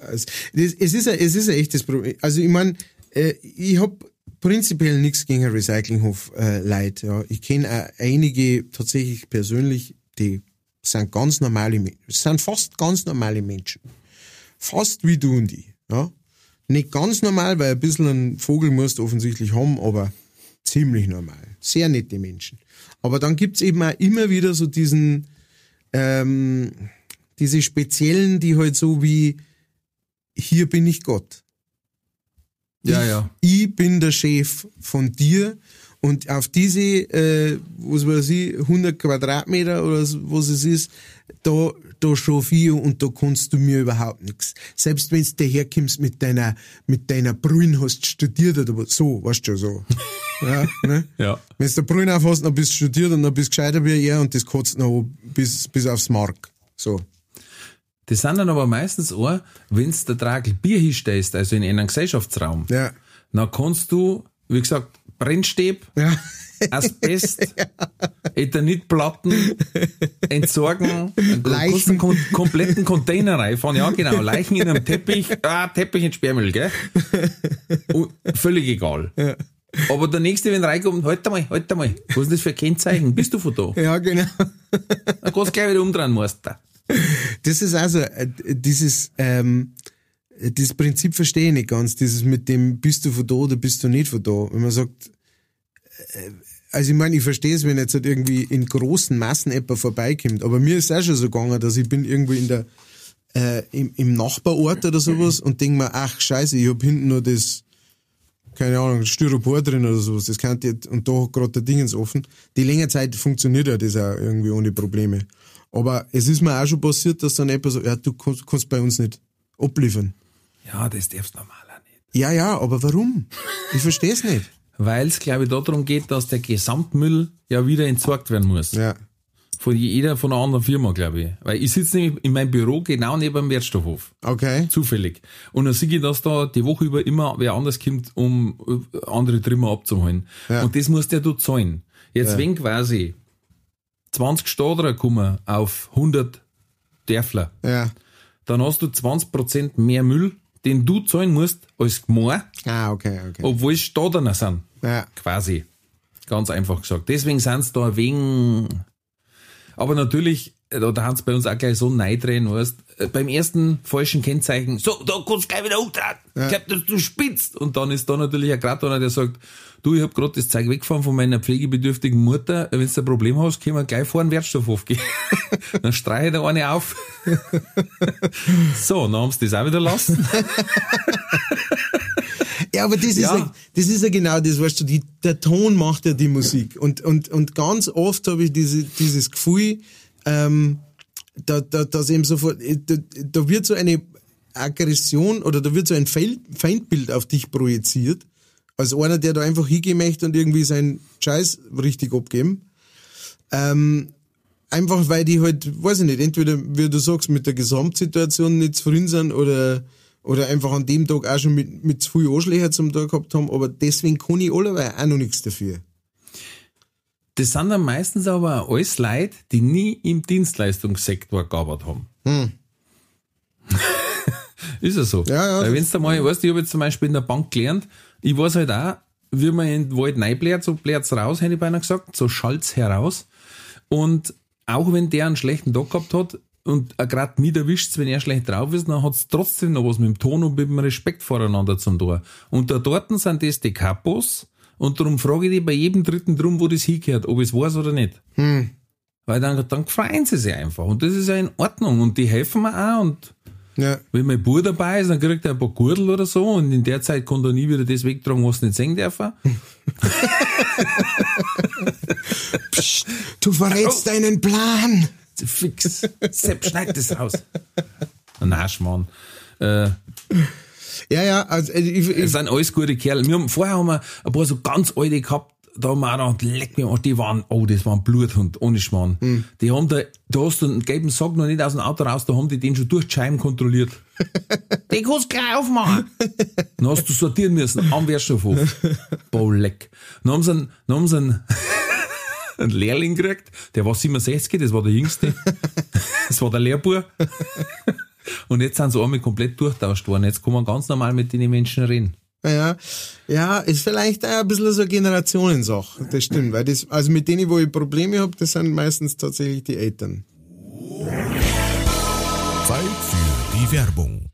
als das, es ist ein, es ist ein echtes Problem. Also ich mein, äh, ich hab prinzipiell nichts gegen einen Recyclinghof äh. Ja. Ich kenne einige tatsächlich persönlich, die sind ganz normale Menschen, sind fast ganz normale Menschen. Fast wie du und ich. Ja. Nicht ganz normal, weil ein bisschen einen Vogel musst du offensichtlich haben, aber ziemlich normal. Sehr nette Menschen. Aber dann gibt's eben auch immer wieder so diesen, ähm, diese speziellen, die halt so wie, hier bin ich Gott. Ja, ich, ja. Ich bin der Chef von dir und auf diese, äh, was weiß ich, 100 Quadratmeter oder was es ist, da, da schaffe ich und da kannst du mir überhaupt nichts. Selbst wenn du daherkommst mit deiner, mit deiner Brühen hast studiert oder was, so, weißt du schon so. ja, ne? Ja. Wenn du Brühen aufhast, dann bist du studiert und dann bist du gescheiter wie er und das kotzt noch bis, bis aufs Mark. So. Das sind dann aber meistens auch, wenn du der Tragel Bier hinstellst, also in einem Gesellschaftsraum, Ja. dann kannst du, wie gesagt, Brennstäb, Ja. Asbest, Ethanitplatten entsorgen, einen Leichen. kom kompletten Container reinfahren. Ja, genau, Leichen in einem Teppich, ah, Teppich in Sperrmüll, gell? Und völlig egal. Aber der Nächste, wenn reinkommt, halt einmal, halt einmal, was ist das für ein Kennzeichen? Bist du von da? Ja, genau. Dann kannst du gleich wieder umdrehen, Meister. Das ist also dieses ähm, dieses Prinzip verstehe ich nicht ganz. Dieses mit dem bist du von da oder bist du nicht von da. Wenn man sagt, äh, also ich meine, ich verstehe es, wenn jetzt halt irgendwie in großen Massen jemand vorbeikommt. Aber mir ist es auch schon so gegangen, dass ich bin irgendwo in der äh, im, im Nachbarort oder sowas und denk mir, ach scheiße, ich hab hinten nur das keine Ahnung, Styropor drin oder sowas, das kann jetzt, und da hat gerade der Dingens offen. Die längere Zeit funktioniert ja das auch irgendwie ohne Probleme. Aber es ist mir auch schon passiert, dass dann jemand so, ja, du kannst, kannst bei uns nicht abliefern. Ja, das darfst du normal auch nicht. Ja, ja, aber warum? Ich verstehe es nicht. Weil es, glaube ich, darum geht, dass der Gesamtmüll ja wieder entsorgt werden muss. Ja. Von jeder von einer anderen Firma, glaube ich. Weil ich sitze nämlich in meinem Büro genau neben dem Wertstoffhof. Okay. Zufällig. Und dann sehe ich, dass da die Woche über immer wer anders kommt, um äh, andere Trimmer abzuholen. Ja. Und das muss der du zahlen. Jetzt, wenn quasi 20 Stadler kommen auf 100 Dörfler, Ja. dann hast du 20% mehr Müll, den du zahlen musst als Gmor, Ah, okay, okay. obwohl es Stadler sind. Ja. Quasi. Ganz einfach gesagt. Deswegen sind es da wegen. Aber natürlich, da haben sie bei uns auch gleich so neidrehen, weißt äh, Beim ersten falschen Kennzeichen, so, da kannst du gleich wieder umdrehen. Ich glaub, dass du spitzt. Und dann ist da natürlich ein Grad einer, der sagt, du, ich hab grad das Zeug weggefahren von meiner pflegebedürftigen Mutter. Wenn du ein Problem hast, können wir gleich vor den Wertstoffhof gehen. dann streiche der eine auf. so, dann haben sie das auch wieder lassen. Ja, aber das ist Ja. ja, das ist ja genau das, weißt du, die, der Ton macht ja die Musik. Und, und, und ganz oft habe ich diese, dieses Gefühl, ähm, da, da, dass eben sofort, da, da wird so eine Aggression oder da wird so ein Feindbild auf dich projiziert, als einer, der da einfach hingehen und irgendwie seinen Scheiß richtig abgeben. Ähm, einfach weil die halt, weiß ich nicht, entweder, wie du sagst, mit der Gesamtsituation nicht zufrieden sind oder, oder einfach an dem Tag auch schon mit, mit zu viel Anschläge zum Tag gehabt haben, aber deswegen kann ich alleweil auch noch nichts dafür. Das sind dann meistens aber alles Leute, die nie im Dienstleistungssektor gearbeitet haben. ist ja so. Hm. Ja, ja, Weil wenn's da mal, weißt du, ich habe jetzt zum Beispiel in der Bank gelernt, ich weiß halt auch, wie man in den Wald reinbläht, so blärt's raus, hätte ich beinahe gesagt, so schallt's heraus. Und auch wenn der einen schlechten Tag gehabt hat und gerade mich erwischt, wenn er schlecht drauf ist, dann hat's trotzdem noch was mit dem Ton und mit dem Respekt voreinander zum Tor. Und da dort sind das die Kapos und darum frage ich die bei jedem Dritten drum, wo das hingehört, ob es weiß oder nicht. Weil dann, dann freuen sie sich einfach und das ist ja in Ordnung und die helfen mir auch und Ja. Wenn mein Bub dabei ist, dann kriegt er ein paar Gürtel oder so und in der Zeit kann er nie wieder das wegtragen, was er nicht sehen darf. Psst, du verrätst deinen Plan. Fix. Sepp, schneid das raus. Nein, Schmarrn. Äh, Ja, ja, also äh, ich, es ich, sind alles gute Kerle. Wir haben, vorher haben wir ein paar so ganz alte gehabt, da haben wir auch gedacht, leck mir, die waren, oh, das war ein Bluthund, ohne Schmarrn. Hm. Die haben da, da hast du einen gelben Sack noch nicht aus dem Auto raus, da haben die den schon durch die Scheiben kontrolliert. den kannst du gleich aufmachen. Dann hast du sortieren müssen, am Wertstoffhof. Boah, leck. Dann haben sie einen, dann haben sie einen, einen Lehrling gekriegt, der war 67, das war der Jüngste. Das war der Lehrbub. Und jetzt sind sie einmal komplett durchtauscht worden. Jetzt kann man ganz normal mit den Menschen reden. ja, ja, ist vielleicht auch ein bisschen so eine Generationensache. Das stimmt, weil das, also mit denen, wo ich Probleme habe, das sind meistens tatsächlich die Eltern. Zeit für die Werbung.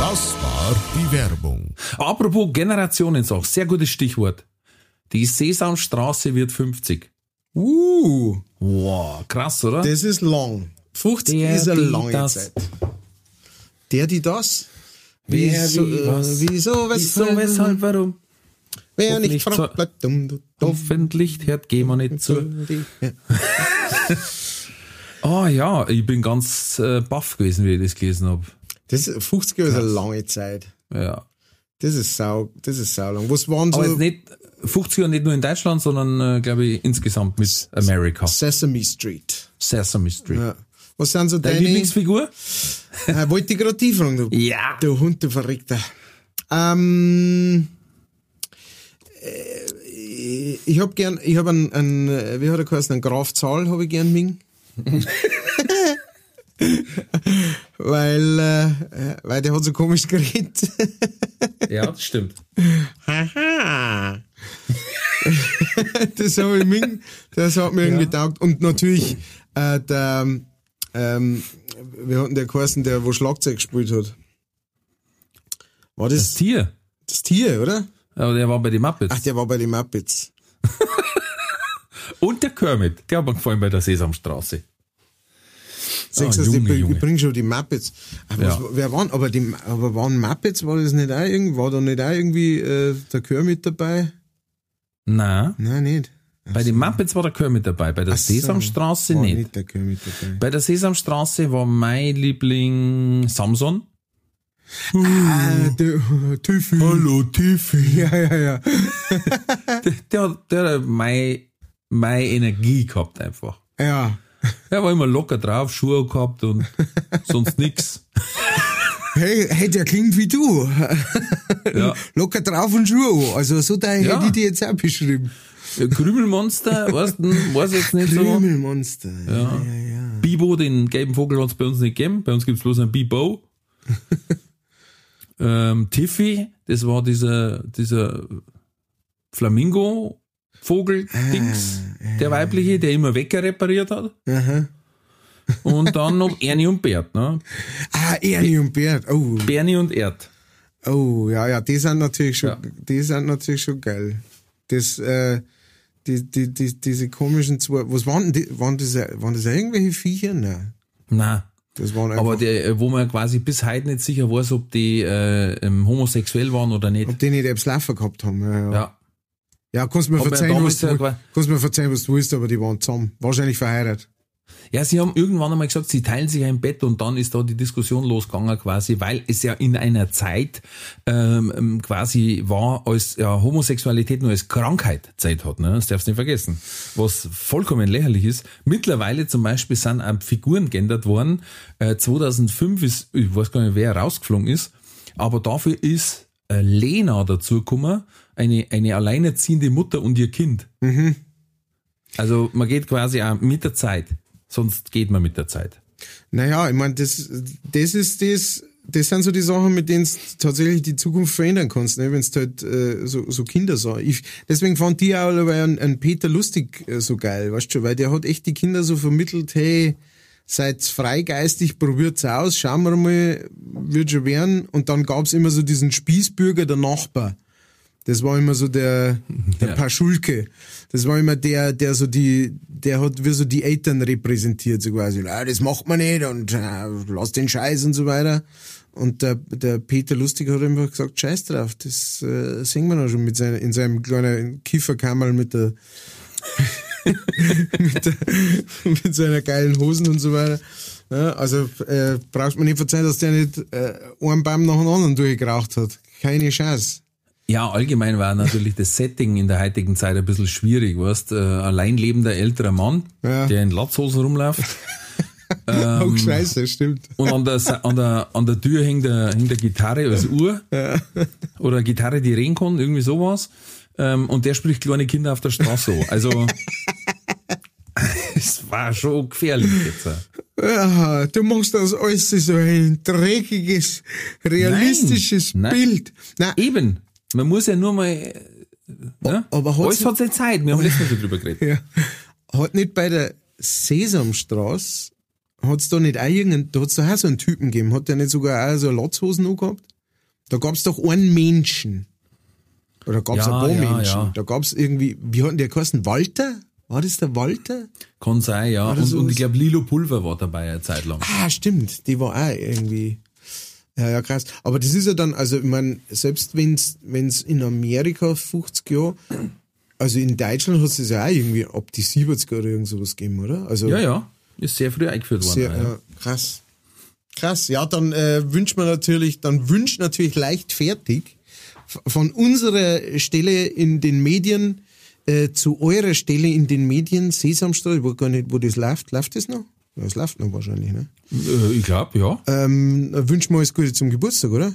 Das war die Werbung. Apropos Generationensache, sehr gutes Stichwort. Die Sesamstraße wird 50. Uh, Wow, krass, oder? das ist lang. 50 Der, ist eine lange das. Zeit. Der, die das? Wer, wieso, wie, was? äh, wieso, Wieso, weshalb, weshalb, warum? Wer Hoffentlich nicht fragt, bleibt dumm, du. Hoffentlich hört gehen wir nicht zu. Ah ja, ich bin ganz äh, baff gewesen, wie ich das gelesen habe. Das ist, 50 Jahre ist eine lange Zeit. Ja. Das ist sau, das ist sau lang. Was waren Aber so jetzt nicht 50 Jahre nicht nur in Deutschland, sondern äh, glaube ich insgesamt mit Amerika. Sesame Street? Sesame Street. Ja. Was sind so Deine deine, Lieblingsfigur? äh, wollte ich gerade die fragen, du. Ja. Du Hund, du Verrückter. Ähm, äh, ich hab gern, ich hab einen, einen, äh, wie hat er geheißen, einen Graf Zahl hab ich gern Ming. weil, äh, weil der hat so komisch geredet. Ja, das stimmt. Haha. das habe ich Ming, das hat mir irgendwie taugt. Und natürlich, äh, der, ähm, wir hatten der geheißen, der wo Schlagzeug gespielt hat. War Das das Tier. das Tier, oder? Aber der war bei den Muppets. Ach, der war bei den Muppets. Und der Kermit. Der hat mir gefallen bei der Sesamstraße. Sechs, Ah, Junge, ich Junge. bring schon die Muppets. Aber Ja. was, wer waren, aber die, aber waren Muppets, war das nicht auch irgendwie, war da nicht auch irgendwie, äh, der Kermit dabei? Nein. Nein, nicht. Bei den Muppets war der Kermit dabei, bei der Ach so, Sesamstraße war nicht. nicht der Kermit dabei. Bei der Sesamstraße war mein Liebling Samson. Ah, der, Tiffy. Hallo, Tiffy. Ja, ja, ja. Der, der, der hat meine, meine Energie gehabt einfach. Ja. Er war immer locker drauf, Schuhe gehabt und sonst nix. Hey, hey, der klingt wie du. Ja. Locker drauf und Schuhe. Also so da Ja. hätte ich die jetzt auch beschrieben. Krümelmonster, weißt du, weiß jetzt nicht so. Krümelmonster. Ja. ja, ja. Bibo, den gelben Vogel hat es bei uns nicht gegeben. Bei uns gibt's bloß einen Bibo. ähm, Tiffy, das war dieser, dieser Flamingo-Vogel-Dings, der weibliche, der immer Wecker repariert hat. Aha. Und dann noch Ernie und Bert, ne? Ah, Ernie und Bert. Oh, Bernie und Erd. oh, ja, ja, die sind natürlich schon, Ja. die sind natürlich schon geil. Das, äh, die, die, die, diese komischen zwei, was waren die, waren das, waren das irgendwelche Viecher? Nein. Na, Das waren einfach, aber der, äh, wo man quasi bis heute nicht sicher weiß, ob die äh, ähm, homosexuell waren oder nicht. ob die nicht selbst Laufen gehabt haben. Ja, ja. Ja. Ja kannst mir verzeihen, was du, kannst mir verzeihen, was du willst, aber die waren zusammen. Wahrscheinlich verheiratet. Ja, sie haben irgendwann einmal gesagt, sie teilen sich ein Bett und dann ist da die Diskussion losgegangen quasi, weil es ja in einer Zeit ähm, ähm, quasi war, als ja, Homosexualität nur als Krankheit Zeit hat. Ne? Das darfst du nicht vergessen. Was vollkommen lächerlich ist. Mittlerweile zum Beispiel sind auch Figuren geändert worden. Äh, 2005 ist, ich weiß gar nicht, wer rausgeflogen ist, aber dafür ist äh, Lena dazugekommen, eine, eine alleinerziehende Mutter und ihr Kind. Also man geht quasi auch mit der Zeit. Sonst geht man mit der Zeit. Naja, ich meine, das, das ist das, das sind so die Sachen, mit denen du tatsächlich die Zukunft verändern kannst, ne? wenn du halt äh, so, so Kinder so. Ich, deswegen fand die auch einen, einen Peter Lustig äh, so geil, weißt du, weil der hat echt die Kinder so vermittelt, hey, seid freigeistig, probiert's aus, schauen wir mal, wird schon werden. Und dann gab's immer so diesen Spießbürger, der Nachbar. Das war immer so der, der Ja. Paschulke. Das war immer der, der so die, der hat wie so die Eltern repräsentiert, so quasi. Ah, das macht man nicht und äh, lass den Scheiß und so weiter. Und der, der Peter Lustig hat einfach gesagt, scheiß drauf, das äh, singen wir noch schon mit seiner, in seinem kleinen Kieferkammerl mit der, mit, der, mit seiner geilen Hosen und so weiter. Ja, also äh, braucht man nicht verzeihen, dass der nicht äh, einen Baum nach dem anderen durchgeraucht hat. Keine Chance. Ja, allgemein war natürlich das Setting in der heutigen Zeit ein bisschen schwierig, weißt, äh, allein lebender älterer Mann, Ja. der in Latzhosen rumläuft. oh, scheiße, stimmt. Und an der, an der, an der Tür hängt der, hängt der Gitarre als Uhr. Oder eine Gitarre, die reden kann, irgendwie sowas. Ähm, und der spricht kleine Kinder auf der Straße so. Also, es war schon gefährlich jetzt. Ja, du machst das alles so ein dreckiges, realistisches Nein, nein. Bild. Nein, Eben, man muss ja nur mal. äh, Ne? aber hat's- Alles hat seine Zeit, wir haben letztens schon drüber geredet. ja. Hat nicht bei der Sesamstraße, hat's da nicht auch irgendeinen, da hat's doch auch so einen Typen gegeben, hat der nicht sogar auch so Latzhosen angehabt? Da gab's doch einen Menschen. Oder gab's Ja, ein paar ja, Menschen. ja. Da gab's irgendwie, wie hat denn der geheißen? Walter? War das der Walter? Kann sein, ja. Und, und ich glaube, Lilo Pulver war dabei eine Zeit lang. Ah, stimmt, die war auch irgendwie. Ja, ja, krass. Aber das ist ja dann, also ich meine, selbst wenn's wenn's in Amerika 50 Jahre, also in Deutschland hat es ja auch irgendwie ab die 70er oder irgend sowas gegeben, oder? Also Ja, ja. Ist sehr früh eingeführt worden. sehr, ja. krass. Krass, ja, dann äh, wünscht man natürlich, dann wünscht natürlich leichtfertig von unserer Stelle in den Medien äh, zu eurer Stelle in den Medien, Sesamstraße, ich weiß gar nicht, wo das läuft. Läuft das noch? Ja, es läuft noch wahrscheinlich, ne? Äh, ich glaube, ja. Ähm, wünschen wir alles Gute zum Geburtstag, oder?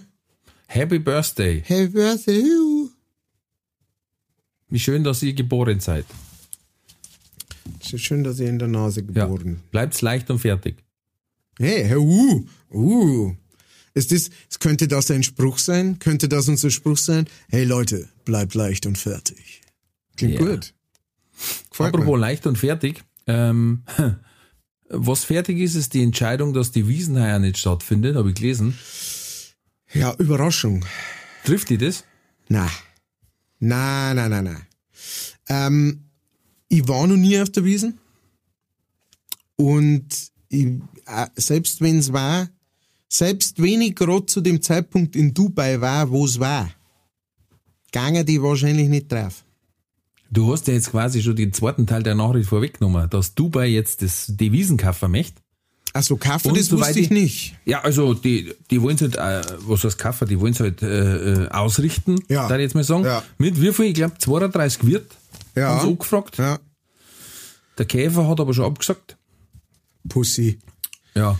Happy Birthday. Happy Birthday. Wie schön, dass ihr geboren seid. Schön, dass ihr in der Nase Ja. geboren. Bleibt's leicht und fertig. Hey, hey, uh, uh. Ist das, es könnte das ein Spruch sein? Könnte das unser Spruch sein? Hey Leute, bleibt leicht und fertig. Klingt Ja. gut. Gefällt Apropos mir. leicht und fertig. Ähm, was fertig ist, ist die Entscheidung, dass die Wiesenheier nicht stattfindet, habe ich gelesen. Ja, Überraschung. Trifft die das? Na. Na, na, na, na. Ähm, ich war noch nie auf der Wiesen. Und ich, äh, selbst wenn es war, selbst wenn ich gerade zu dem Zeitpunkt in Dubai war, wo es war, gangen die wahrscheinlich nicht drauf. Du hast ja jetzt quasi schon den zweiten Teil der Nachricht vorweggenommen, dass Dubai jetzt das Devisenkaffer möchte. Also Kaffee, Und das soweit wusste ich ich- nicht. Ja, also die, die wollen es halt, äh, was heißt Kaffer, die wollen es halt äh, äh, ausrichten, Ja. ich jetzt mal sagen. Ja. Mit wie viel? Ich glaube 32 Wirt. Ja. Haben sie angefragt. Ja. Der Käfer hat aber schon abgesagt. Pussy. Ja.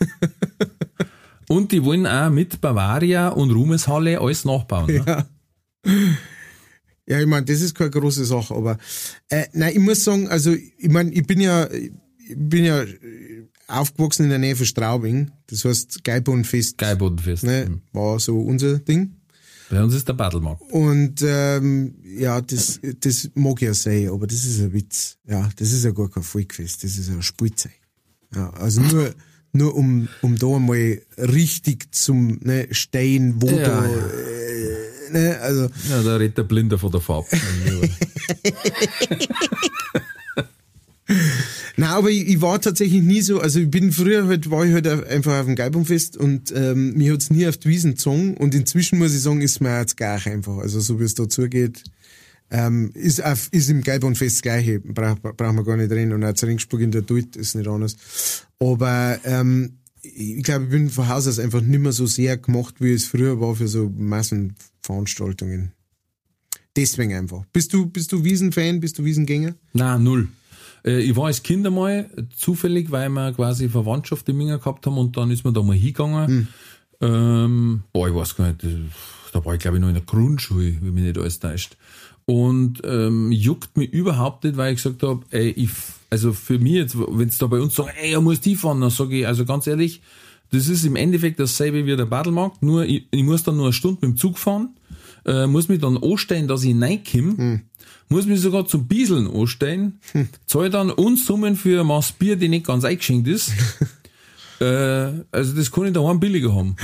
und die wollen auch mit Bavaria und Ruhmeshalle alles nachbauen. Ne? Ja. Ja, ich meine, das ist keine große Sache, aber äh, nein, ich muss sagen, also ich meine, ich bin ja, ich bin ja aufgewachsen in der Nähe von Straubing, das heißt Geibundfest, Geilbodenfest. ne, war so unser Ding. Bei uns ist der Battlemarkt. Und ähm, ja, das, das mag ich ja sein, aber das ist ein Witz. Ja, das ist ja gar kein Volkfest, das ist ein Spielzeug. Ja, also nur, nur um, um da mal richtig zum ne, stehen, wo Ja, da, ja. Äh, ne, also Ja, da redet der Blinder von der Farbe. Na, aber ich, ich war tatsächlich nie so, also ich bin früher halt, war ich halt einfach auf dem Geibumfest und ähm, mir hat's nie auf die Wiesen gezogen und inzwischen muss ich sagen, ist mir jetzt gar einfach, also so wie es da zugeht, ähm, ist, auf, ist im Geibumfest das Gleiche, braucht brauch man gar nicht reden und auch zu Ringsburg in der Dult ist nicht anders. Aber ähm, ich glaube, ich bin von Haus aus einfach nicht mehr so sehr gemacht, wie es früher war für so Massenveranstaltungen. Deswegen einfach. Bist du, bist du Wiesenfan? Bist du Wiesengänger? Nein, null. Äh, Ich war als Kind einmal zufällig, weil wir quasi Verwandtschaft in Minga gehabt haben und dann ist man da mal hingegangen. Ähm, boah, ich weiß gar nicht, da war ich glaube ich noch in der Grundschule, wie mich nicht alles täuscht. Und ähm, juckt mich überhaupt nicht, weil ich gesagt habe, ey, ich, also für mich jetzt, wenn es da bei uns sagen, ey, er muss die fahren, dann sage ich, also ganz ehrlich, Das ist im Endeffekt dasselbe wie der Badelmarkt, nur ich, ich muss dann nur eine Stunde mit dem Zug fahren, äh, muss mich dann anstellen, dass ich reinkomme, Hm. muss mich sogar zum Bieseln anstellen, zahle dann Unsummen für ein Maß Bier, die nicht ganz eingeschenkt ist. äh, also das kann ich daheim billiger haben.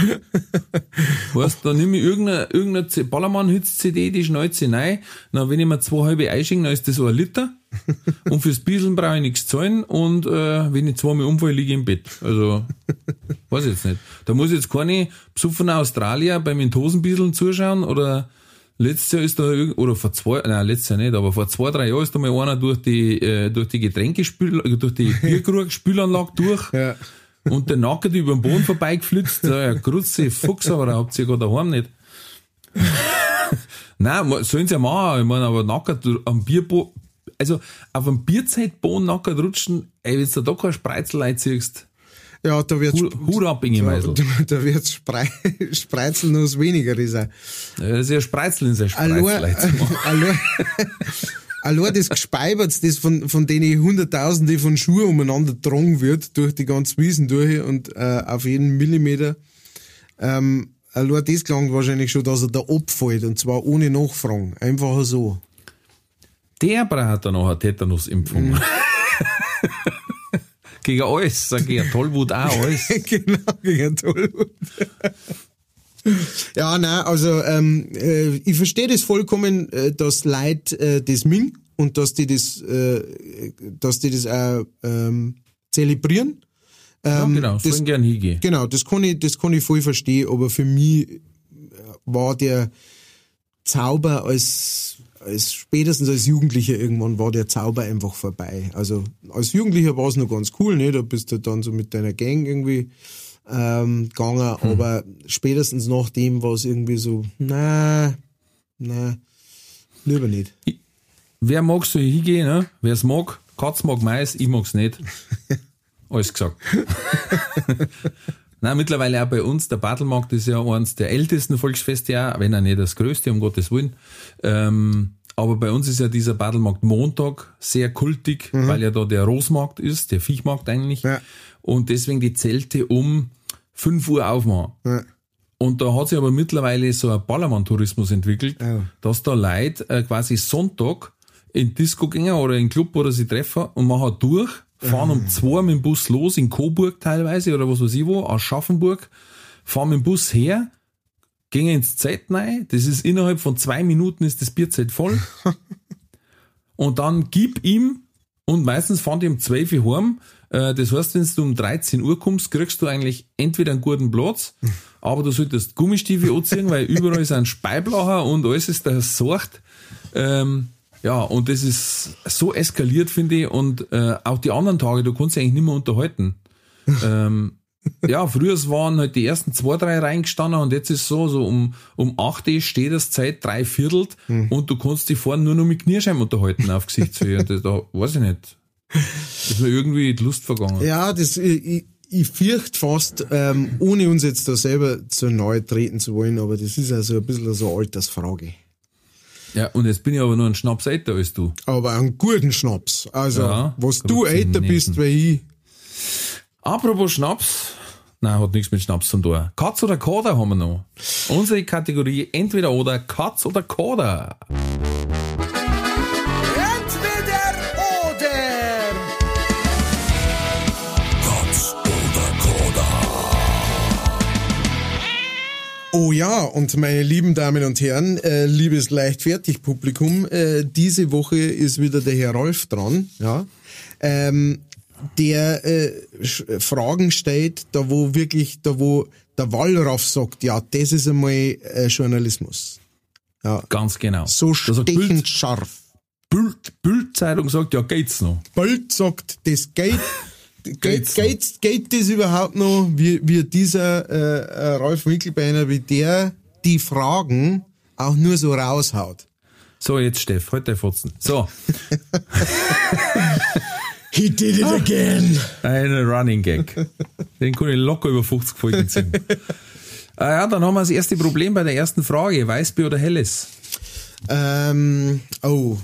weißt, dann nehme ich irgendeine, irgendeine Ballermann-Hits-CD, die schnallt sie rein, dann wenn ich mir zwei halbe einschenke, dann ist das so ein Liter. Und fürs Bieseln brauche ich nichts zahlen und äh, wenn ich zweimal umfalle, liege ich im Bett. Also, weiß ich jetzt nicht. Da muss jetzt keine besoffene Australier beim Mentosenbieseln zuschauen oder letztes Jahr ist da oder vor zwei, nein, letztes Jahr nicht, aber vor zwei, drei Jahren ist da mal einer durch die, äh, durch die Getränkespül, durch die Bierkrug-Spülanlage durch Ja. und der Nackert über den Boden vorbeigeflitzt. So, ja, grüße Fuchs, aber da habt ihr ja daheim nicht. Nein, sollen sie ja machen. Ich meine, aber nackert am Bierbo, also auf einem Bierzeitboden nackert rutschen, ey, wenn du da kein Spreizel einziehst, Ja, da wird's, Hut, ab, Inge da, Meisel. da wird's Sprei, Spreizeln noch weniger sein. Ja, Das ist ja Spreizel in sein Spreizel. allein, das Gespeibert, das von, von denen Hunderttausende von Schuhen umeinander getragen wird, durch die ganze Wiesen durch und äh, auf jeden Millimeter, ähm, allein das klang wahrscheinlich schon, dass er da abfällt und zwar ohne Nachfragen. Einfach so. Der braucht dann noch eine Tetanusimpfung. Mhm. gegen alles, sag ich, Tollwut auch alles. genau, gegen Tollwut. ja, nein, also ähm, äh, ich verstehe das vollkommen, äh, dass Leute äh, das ming und dass die das, äh, dass die das auch ähm, zelebrieren. Ja, Ähm, genau, das, sollen gern hingehen. genau, das kann ich, das kann ich voll verstehen, aber für mich äh, war der Zauber als, als spätestens als Jugendlicher irgendwann war der Zauber einfach vorbei. Also als Jugendlicher war es noch ganz cool, ne? Da bist du dann so mit deiner Gang irgendwie ähm, gegangen, aber spätestens nach dem war es irgendwie so, na, na, lieber nicht. Wer mag soll hingehen, ne? Wer es mag, Katz mag Mais, ich mag's nicht. Alles gesagt. Nein, mittlerweile auch bei uns, der Battlemarkt ist ja eines der ältesten Volksfeste, ja, wenn auch nicht das größte, um Gottes Willen. Ähm, aber bei uns ist ja dieser Battlemarkt Montag sehr kultig, weil ja da der Rosmarkt ist, der Viechmarkt eigentlich. Ja. Und deswegen die Zelte um 5 Uhr aufmachen. Ja. Und da hat sich aber mittlerweile so ein Ballermann-Tourismus entwickelt, Oh. dass da Leute äh, quasi Sonntag in Disco gehen oder in Club oder sie treffen und machen durch, fahren um zwei mit dem Bus los, in Coburg teilweise oder was weiß ich wo, aus Schaffenburg, fahren mit dem Bus her, gehen ins Zelt rein, das ist innerhalb von zwei Minuten ist das Bierzelt voll und dann gib ihm und meistens fahren die um 12 Uhr heim. Äh, Das heißt, wenn du um 13 Uhr kommst, kriegst du eigentlich entweder einen guten Platz, aber du solltest Gummistiefel anziehen, weil überall sind Speiblacher und alles ist da Sort. Ähm, ja, und das ist so eskaliert, finde ich. Und äh, auch die anderen Tage, du kannst dich eigentlich nicht mehr unterhalten. ähm, ja, früher waren halt die ersten zwei, drei reingestanden und jetzt ist so, so um, um 8 Uhr steht das Zeit, drei Viertel und du kannst dich vorne nur noch mit Knierscheiben unterhalten auf Gesichtshöhe. Das, da weiß ich nicht. Ist mir irgendwie die Lust vergangen. Ja, das, ich, ich, ich fürchte fast, ähm, ohne uns jetzt da selber zu nahe treten zu wollen, aber das ist also ein bisschen so eine Altersfrage. Ja, und jetzt bin ich aber nur ein Schnaps älter als du. Aber einen guten Schnaps. Also, Ja, was du älter bist wie ich. Apropos Schnaps. Nein, hat nichts mit Schnaps zu tun. Katz oder Kader haben wir noch. Unsere Kategorie entweder oder Katz oder Kader. Oh ja, und meine lieben Damen und Herren, äh, liebes Leichtfertig-Publikum, äh, diese Woche ist wieder der Herr Rolf dran, ja, ähm, der äh, Fragen stellt, da wo wirklich, da wo der Wallraff sagt, ja, das ist einmal äh, Journalismus. Ja, Ganz genau. so stechend scharf. Bild, Bild-Zeitung sagt, ja, geht's noch. Bild sagt, das geht, geht, geht, geht das überhaupt noch, wie, wie dieser äh, äh, Ralf Winkelbeiner, wie der die Fragen auch nur so raushaut. So, jetzt Steff, halt dein Fotzen. So, He did it again. ein Running Gag. Den kann ich locker über 50 Folgen ziehen. ah ja, dann haben wir das erste Problem bei der ersten Frage. Weißbier oder Helles? Ähm, oh,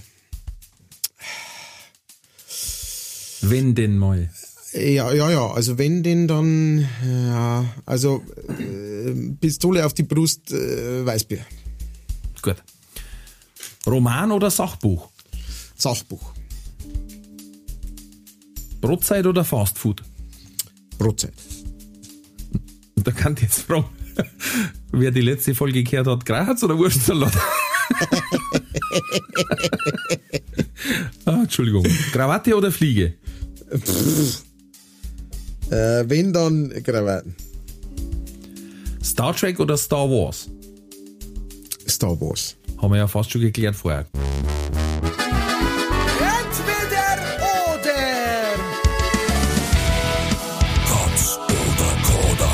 Wenn denn mal. Ja, ja, ja. Also wenn denn dann, ja, also äh, Pistole auf die Brust, äh, Weißbier. Gut. Roman oder Sachbuch? Sachbuch. Brotzeit oder Fastfood? Brotzeit. Da kann ich jetzt fragen, wer die letzte Folge gehört hat, Greihatz oder Wurstsalat? ah, Entschuldigung. Krawatte oder Fliege? Äh, wenn dann Krawatten. Star Trek oder Star Wars? Star Wars. Haben wir ja fast schon geklärt vorher. Entweder oder. Katz oder Koda.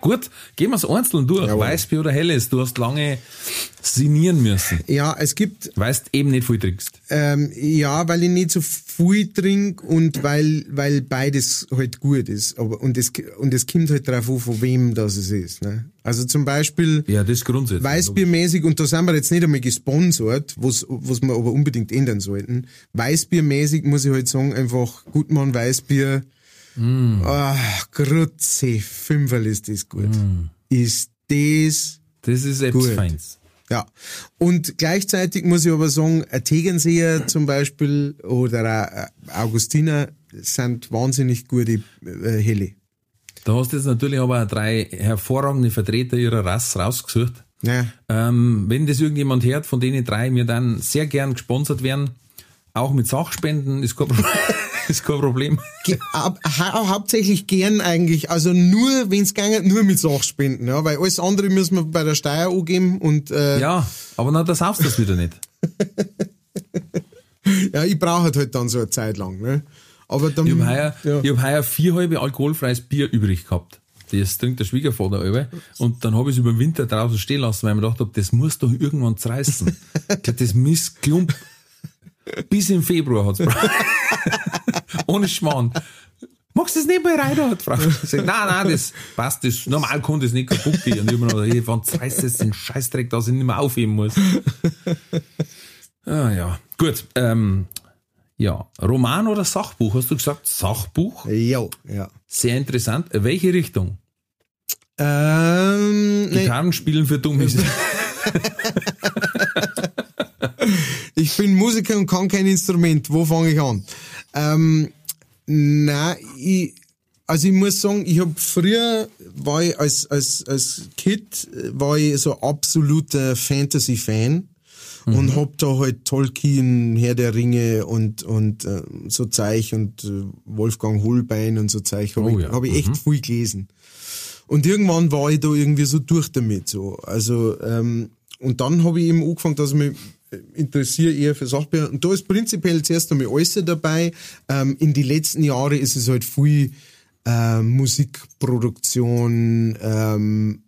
Gut, gehen wir es einzeln durch. Jawohl. Weißbier oder Helles? Du hast lange sinnieren müssen. Ja, es gibt Weißt eben nicht viel trinkst. Ähm, ja, weil ich nicht so viel trinke und weil, weil beides halt gut ist. Aber, und es, und es kommt halt drauf an, von wem das es ist. Ne? Also zum Beispiel Ja, das grundsätzlich. Weißbiermäßig, und da sind wir jetzt nicht einmal gesponsert, was, was wir aber unbedingt ändern sollten. Weißbiermäßig muss ich halt sagen, einfach Gutmann Weißbier, Mm. ah, Grütze, Fünferl ist das gut. Mm. Ist das Das ist etwas Gut. Feins. Ja, und gleichzeitig muss ich aber sagen, ein Tegernseher zum Beispiel oder ein Augustiner sind wahnsinnig gute äh, Helle. Da hast du jetzt natürlich aber auch drei hervorragende Vertreter ihrer Rasse rausgesucht. Ja, Ähm, wenn das irgendjemand hört, von denen drei mir dann sehr gern gesponsert werden, auch mit Sachspenden, ist kein, Pro ist kein Problem. Ge- hau- hau- hauptsächlich gern eigentlich, also nur, wenn's gegangen, nur mit Sachspenden, ja, weil alles andere müssen wir bei der Steuer angeben und äh, ja. Ja, aber na, das saufst du das wieder nicht. ich brauche halt, halt dann so eine Zeit lang, ne? Aber dann, Ich habe heuer, ja. ich hab heuer vier halbe alkoholfreies Bier übrig gehabt. Das trinkt der Schwiegervater alle. Und dann habe ich es über den Winter draußen stehen lassen, weil ich mir gedacht habe, das muss doch irgendwann zerreißen. Ich glaub, das Mistklump. Bis im Februar hat's gebraucht. Ohne Schmarrn. Magst du das nicht mal rein, hat die Frau gesagt. Nein, nein, das passt, das, normal kann das nicht kaputt gehen. Und ich mir gedacht, hey, wann zerreißt das den Scheißdreck, dass ich nicht mehr aufheben muss. Ah, ja. Gut, ähm, ja. Roman oder Sachbuch? Hast du gesagt Sachbuch? ja, ja. Sehr interessant. Welche Richtung? Ähm, nee, Gitarrenspielen für Dummies. ich bin Musiker und kann kein Instrument. Wo fange ich an? Ähm, na, ich, also ich muss sagen, ich habe früher war ich als als als Kid äh, war ich so absoluter Fantasy Fan und hab da halt Tolkien, Herr der Ringe und und äh, so Zeich und äh, Wolfgang Holbein und so Zeich habe Oh ich, ja, hab ich echt viel gelesen. Und irgendwann war ich da irgendwie so durch damit so. Also ähm, und dann habe ich eben angefangen, dass ich mich interessiere eher für Sachbücher. Und da ist prinzipiell zuerst einmal alles dabei. Ähm, in die letzten Jahre ist es halt viel äh, Musikproduktion ähm,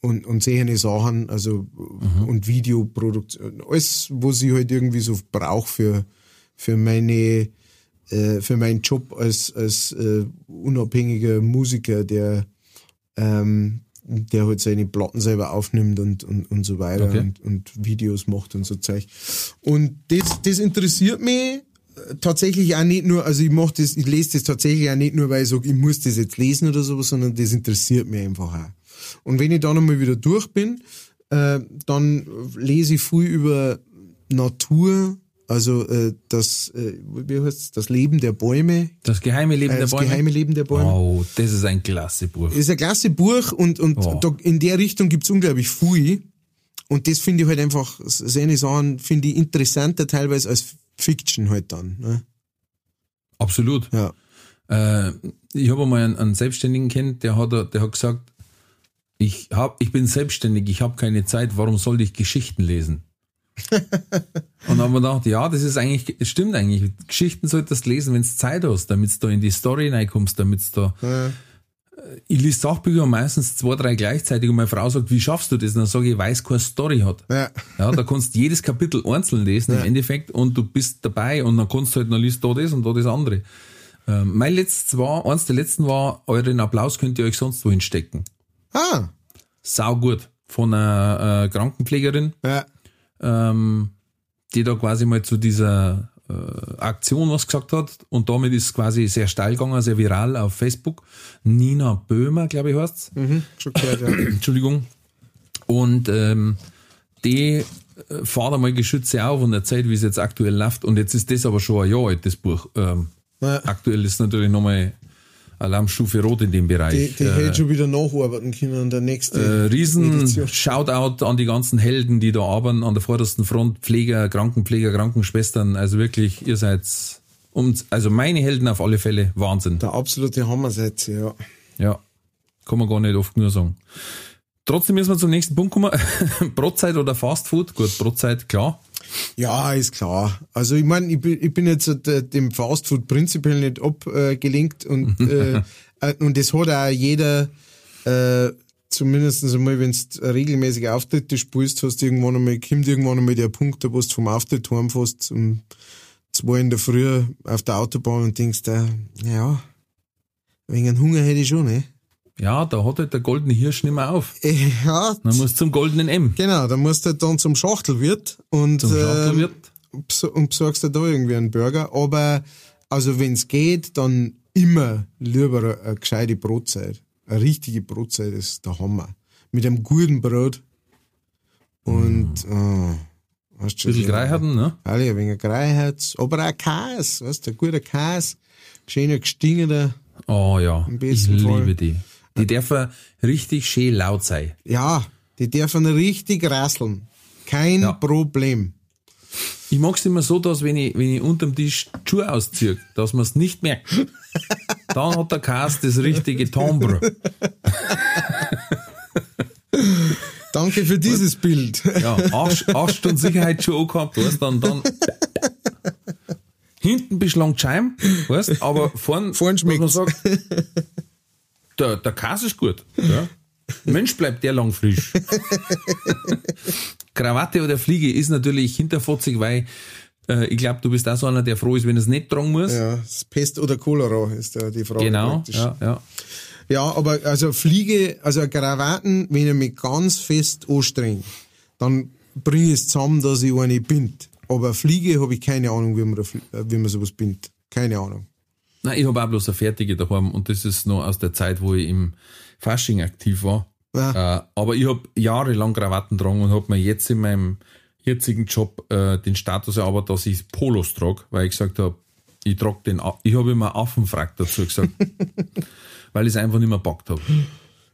und, und solche Sachen, also und Videoproduktion, alles, was ich halt irgendwie so brauche für, für meine äh, für meinen Job als, als äh, unabhängiger Musiker, der ähm, der halt seine Platten selber aufnimmt und, und, und so weiter Okay. und, und Videos macht und so Zeug. Und das, das interessiert mich äh, tatsächlich auch nicht nur, also ich mach das, ich lese das tatsächlich auch nicht nur, weil ich sage, ich muss das jetzt lesen oder sowas, sondern das interessiert mich einfach auch. Und wenn ich dann einmal wieder durch bin, äh, dann lese ich viel über Natur, also äh, das, äh, wie heißt das Leben der Bäume, Das geheime Leben äh, der das Bäume. geheime Leben der Bäume. Oh, das ist ein klasse Buch. ist ein klasse Buch und, und Ja. da, in der Richtung gibt's unglaublich viel. Und das finde ich halt einfach, seine Sachen finde ich interessanter teilweise als Fiction halt dann. Ne? Absolut. Ja. Äh, ich habe einmal einen, einen Selbstständigen kennt, der hat, der hat gesagt, ich, hab, ich bin selbstständig, ich habe keine Zeit, warum soll ich Geschichten lesen? Und dann haben wir gedacht, ja, das ist eigentlich, es stimmt eigentlich. Geschichten solltest du lesen, wenn du Zeit hast, damit du da in die Story reinkommst, damit du da. Ich lese Sachbücher meistens zwei, drei gleichzeitig und meine Frau sagt, wie schaffst du das? Und dann sage ich, weil es keine Story hat. Ja. Ja, da kannst du jedes Kapitel einzeln lesen im Endeffekt und du bist dabei und dann kannst du halt noch liest da das und da das andere. Ähm, mein letztes war, eins der letzten war, euren Applaus könnt ihr euch sonst wohin stecken. Ah, Sau gut. Von einer äh, Krankenpflegerin, ja. Ähm, die da quasi mal zu dieser äh, Aktion was gesagt hat und damit ist es quasi sehr steil gegangen, sehr viral auf Facebook. Nina Böhmer, glaube ich, heißt's. Mhm, schon gehört, ja. Entschuldigung. Und ähm, die äh, fahrt einmal Geschütze auf und erzählt, wie es jetzt aktuell läuft. Und jetzt ist das aber schon ein Jahr alt, das Buch. Ähm, Ja. Aktuell ist natürlich nochmal Alarmstufe Rot in dem Die, Bereich. die hätte schon wieder nacharbeiten können an der nächsten Äh, riesen Edition. Shoutout an die ganzen Helden, die da arbeiten an der vordersten Front, Pfleger, Krankenpfleger, Krankenschwestern. Also wirklich, ihr seid und also meine Helden auf alle Fälle Wahnsinn. Der absolute Hammersetz, ja. Ja, kann man gar nicht oft nur sagen. Trotzdem müssen wir zum nächsten Punkt kommen. Brotzeit oder Fastfood? Gut, Brotzeit, klar. Ja, ist klar. Also ich meine, ich bin, ich bin jetzt äh, dem Fastfood prinzipiell nicht abgelenkt und, äh, äh, und das hat auch jeder, äh, zumindest einmal, wenn du regelmäßige Auftritte spielst, hast du irgendwann einmal, kommt irgendwann einmal der Punkt, da wo du vom Auftritt heimfährst um zwei in der Früh auf der Autobahn und denkst, äh, ja, wegen Hunger hätte ich schon, ne? Ja, da hat halt der goldene Hirsch nicht mehr auf. Ja, Man muss zum goldenen M. genau, da musst du halt dann zum Schachtelwirt und, Zum ähm, Schachtelwirt. bes- und besorgst dir da irgendwie einen Burger. Aber, also wenn's geht, dann immer lieber eine, eine gescheite Brotzeit. Eine richtige Brotzeit ist der Hammer. Mit einem guten Brot. Und, oh, weißt Ein bisschen Greiharten, ne? Alle, ein wenig Greiheit. Aber auch Käse, weißt du, ein guter Käse. Schöner gestingener. Oh ja, ich liebe die. Die dürfen richtig schön laut sein. Ja, die dürfen richtig rasseln. Kein Ja. Problem. Ich mag's immer so, dass wenn ich, wenn ich unterm Tisch die Schuhe ausziehe, dass man es nicht merkt. Dann hat der Käse das richtige Timbre. Danke für dieses Bild. Ja, acht, acht Stunden Sicherheitsschuhe angehabt, weißt dann, dann hinten beschlangt Scheim, weißt aber vorn, Vorn dass man sagt, der, der Käse ist gut. Ja. Mensch bleibt der lang frisch. Krawatte oder Fliege ist natürlich hinterfotzig, weil äh, ich glaube, du bist auch so einer, der froh ist, wenn er es nicht tragen muss. Ja, Pest oder Cholera ist da die Frage. genau, praktisch. ja, ja. Ja, aber also Fliege, also Krawatten, wenn ich mich ganz fest anstrenge, dann bringe ich es zusammen, dass ich eine bind. Aber Fliege habe ich keine Ahnung, wie man, äh, wie man sowas bindet. Keine Ahnung. Nein, ich habe auch bloß eine fertige daheim und das ist noch aus der Zeit, wo ich im Fasching aktiv war. Ja. Äh, aber ich habe jahrelang Krawatten getragen und habe mir jetzt in meinem jetzigen Job äh, den Status erarbeitet, dass ich Polos trage, weil ich gesagt habe, ich trage den, A- ich habe immer Affenfrack dazu gesagt, weil ich es einfach nicht mehr packt habe.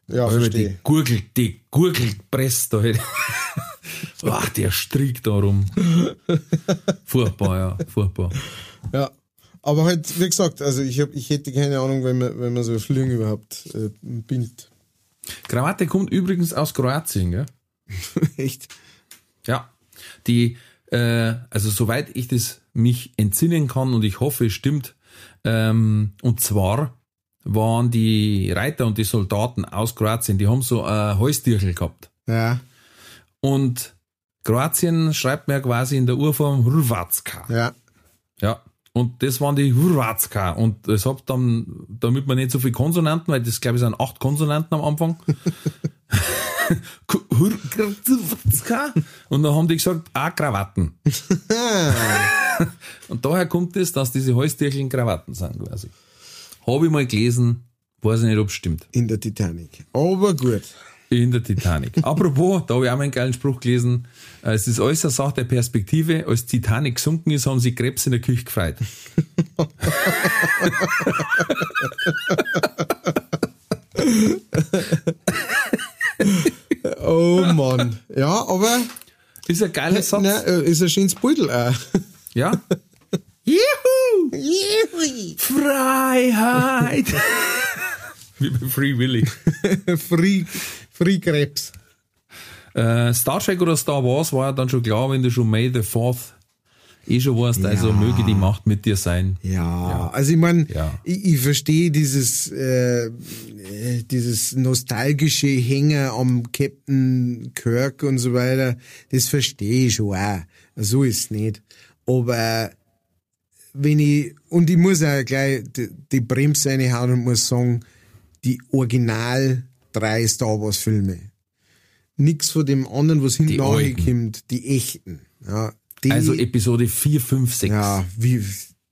Ja, Aber die verstehe. Gurgel, die Gurgelpress da hätte. Ach, der Strick da rum. Furchtbar, ja, furchtbar. Ja. Aber halt, wie gesagt, also ich, hab, ich hätte keine Ahnung, wenn man, wenn man so Flügen überhaupt äh, bindet. Krawatte kommt übrigens aus Kroatien, gell? Echt? Ja, die, äh, also soweit ich das mich entsinnen kann und ich hoffe, es stimmt, ähm, und zwar waren die Reiter und die Soldaten aus Kroatien, die haben so ein Holztierchen gehabt. Ja, Und Kroatien schreibt man ja quasi in der Urform Hrvatska. ja. Ja. Und das waren die Hrvatska. Und das hat dann, damit man nicht so viele Konsonanten, weil das glaube ich sind acht Konsonanten am Anfang. Und dann haben die gesagt, ah, Krawatten. Und daher kommt es, dass diese Holztierchen Krawatten sind quasi. Habe ich mal gelesen, weiß ich nicht, ob es stimmt. In der Titanic. Aber gut. In der Titanic. Apropos, da habe ich auch einen geilen Spruch gelesen. Äh, Es ist alles eine Sache der Perspektive. Als Titanic gesunken ist, haben sie Krebs in der Küche gefreut. Oh Mann. Ja, aber Ist ein geiler Satz. na, äh, ist ein schönes Beutel auch. Ja? Juhu! Freiheit! Wie bei Free Willy. Free, Free Krebs. Äh, Star Trek oder Star Wars war ja dann schon klar, wenn du schon May the Fourth eh schon warst, also möge die Macht mit dir sein. Ja, also ich meine, Ja. ich, ich verstehe dieses, äh, äh, dieses nostalgische Hänger am Captain Kirk und so weiter, das verstehe ich schon auch. So ist es nicht. Aber wenn ich, und ich muss auch gleich die, die Bremse reinhauen und muss sagen, die Original drei Star Wars Filme. Nix von dem anderen, was hinten angekommt, die echten. Ja, Die, Also Episode 4, 5, 6. ja, wie,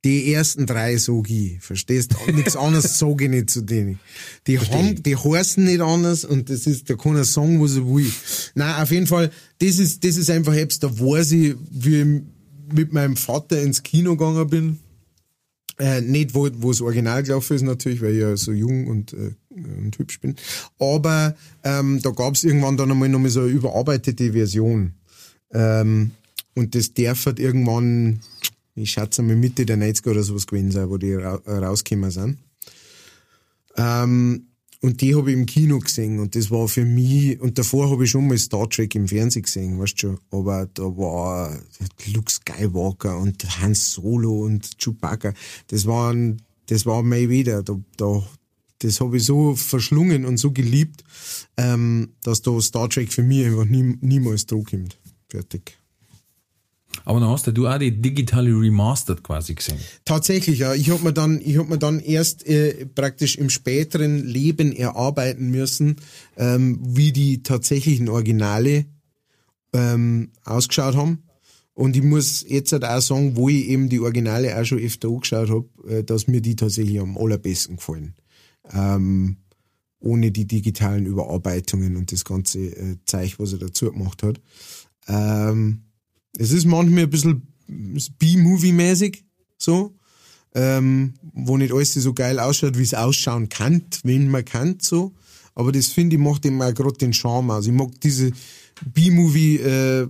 die ersten drei sag ich, verstehst? Nichts anderes sag ich nicht zu denen. Die haben, die heißen nicht anders und das ist, da kann er sagen, was er will. Nein, auf jeden Fall, das ist, das ist einfach etwas, da weiß ich, wie ich mit meinem Vater ins Kino gegangen bin. Äh, nicht, wo, wo das Original gelaufen ist natürlich, weil ich ja so jung und, äh, und hübsch bin. Aber ähm, da gab's irgendwann dann einmal nochmal so eine überarbeitete Version. Ähm, und das darf halt irgendwann, ich schätze mal Mitte der 90er oder sowas gewesen sein, wo die ra rausgekommen sind. Ähm, und die habe ich im Kino gesehen und das war für mich, und davor habe ich schon mal Star Trek im Fernsehen gesehen, weißt du schon, aber da war Luke Skywalker und Hans Solo und Chewbacca, das waren, das war mein wieder, da, da, das habe ich so verschlungen und so geliebt, ähm, dass da Star Trek für mich einfach nie, niemals kommt. Fertig. Aber dann hast ja du auch die digitale Remastered quasi gesehen. Tatsächlich, ja. Ich hab mir dann, ich hab mir dann erst äh, praktisch im späteren Leben erarbeiten müssen, ähm, wie die tatsächlichen Originale ähm, ausgeschaut haben. Und ich muss jetzt halt auch sagen, wo ich eben die Originale auch schon öfter angeschaut hab, äh, dass mir die tatsächlich am allerbesten gefallen. Ähm, ohne die digitalen Überarbeitungen und das ganze äh, Zeug, was er dazu gemacht hat. Ähm, es ist manchmal ein bisschen B-Movie-mäßig, so, ähm, wo nicht alles so geil ausschaut, wie es ausschauen kann, wenn man kann, so. Aber das finde ich macht auch gerade den Charme aus. Ich mag diese B-Movie, äh,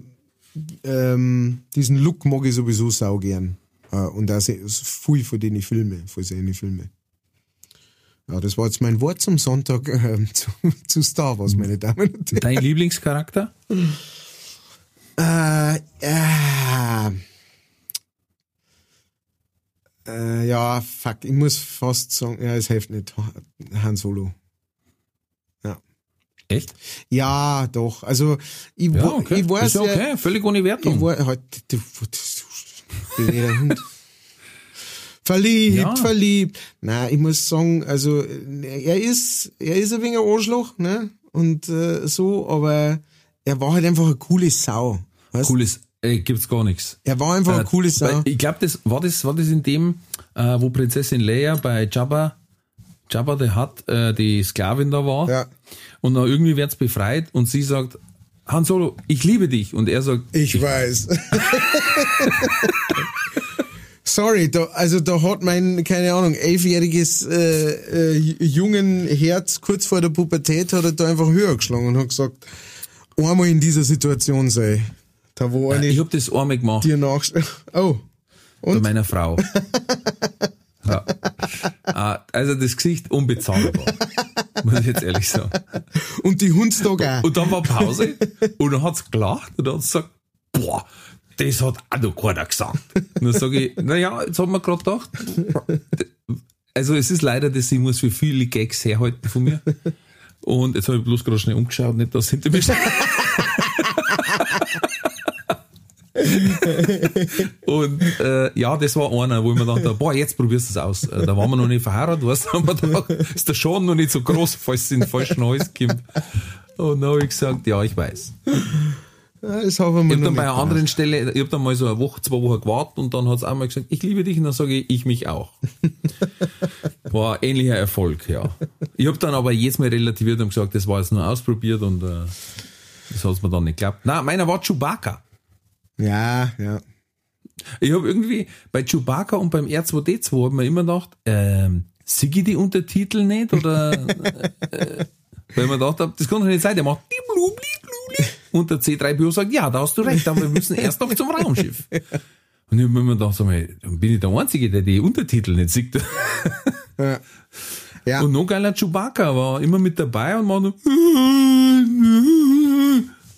ähm, diesen Look mag ich sowieso sau gern. Äh, und auch sehr, viel von denen Filme, von seinen Filme. Ja, das war jetzt mein Wort zum Sonntag äh, zu, zu Star Wars, meine Damen und Herren. Dein Lieblingscharakter? Äh, äh, äh, ja, fuck, ich muss fast sagen, ja, es hilft nicht. Han Solo. Ja. Echt? Ja, doch. Also, ich, Ja, okay. ich weiß ist ja okay, völlig ohne ich Wertung. war, halt, du, du, du, Hund. Verliebt, Ja. verliebt. Na, ich muss sagen, also er ist, er ist ein wenig ein Arschloch, ne? Und äh, so, aber er war halt einfach eine coole Sau. Weißt? Cooles, äh, gibt's gar nichts. Er war einfach eine coole Sau. Ich glaube, das war das war das in dem, äh, wo Prinzessin Leia bei Jabba, Jabba the Hutt, äh, die Sklavin da war. Ja. Und dann irgendwie wird's befreit und sie sagt, Han Solo, ich liebe dich. Und er sagt, Ich weiß. Sorry, da, also da hat mein, keine Ahnung, elfjähriges äh, äh, jungen Herz kurz vor der Pubertät hat er da einfach höher geschlagen und hat gesagt, einmal in dieser Situation sei. Da wo eine ich hab das einmal gemacht dir nach... Oh. bei meiner Frau. ja. Ah, Also das Gesicht unbezahlbar. Muss ich jetzt ehrlich sagen. Und die Hundstag auch. Und dann war Pause und dann hat's gelacht und dann hat sie gesagt, boah, das hat auch noch keiner gesagt. Dann sage ich, naja, jetzt haben wir gerade gedacht, also es ist leider, dass ich muss für viele Gags herhalten von mir. Und jetzt habe ich bloß gerade schnell umgeschaut, nicht, dass hinter mir steht. Und äh, ja, das war einer, wo ich mir dachte, boah, jetzt probierst du es aus. Äh, Da waren wir noch nicht verheiratet, weißt du, haben wir gedacht, ist der Schaden noch nicht so groß, falls es in den falschen Hals kommt. Und dann habe ich gesagt, ja, ich weiß. Ja, Das haben wir Ich habe dann bei einer anderen Stelle, ich habe dann mal so eine Woche, zwei Wochen gewartet und dann hat es einmal gesagt, ich liebe dich und dann sage ich, ich mich auch. War ähnlicher Erfolg, ja. Ich habe dann aber jedes Mal relativiert und gesagt, das war jetzt nur ausprobiert und äh, das hat mir dann nicht geklappt. Nein, meiner war Chewbacca. Ja, ja. Ich habe irgendwie bei Chewbacca und beim R2D2 habe mir immer gedacht, ähm, ich die Untertitel nicht oder äh, weil man gedacht hab, das kann doch nicht sein, der macht bliblu, bliblu, und der C3PO sagt, ja, da hast du recht, aber wir müssen erst noch zum Raumschiff. Und ich habe mir gedacht, sag mal, dann bin ich der Einzige, der die Untertitel nicht sieht. Ja. ja. Und noch geiler Chewbacca war immer mit dabei und man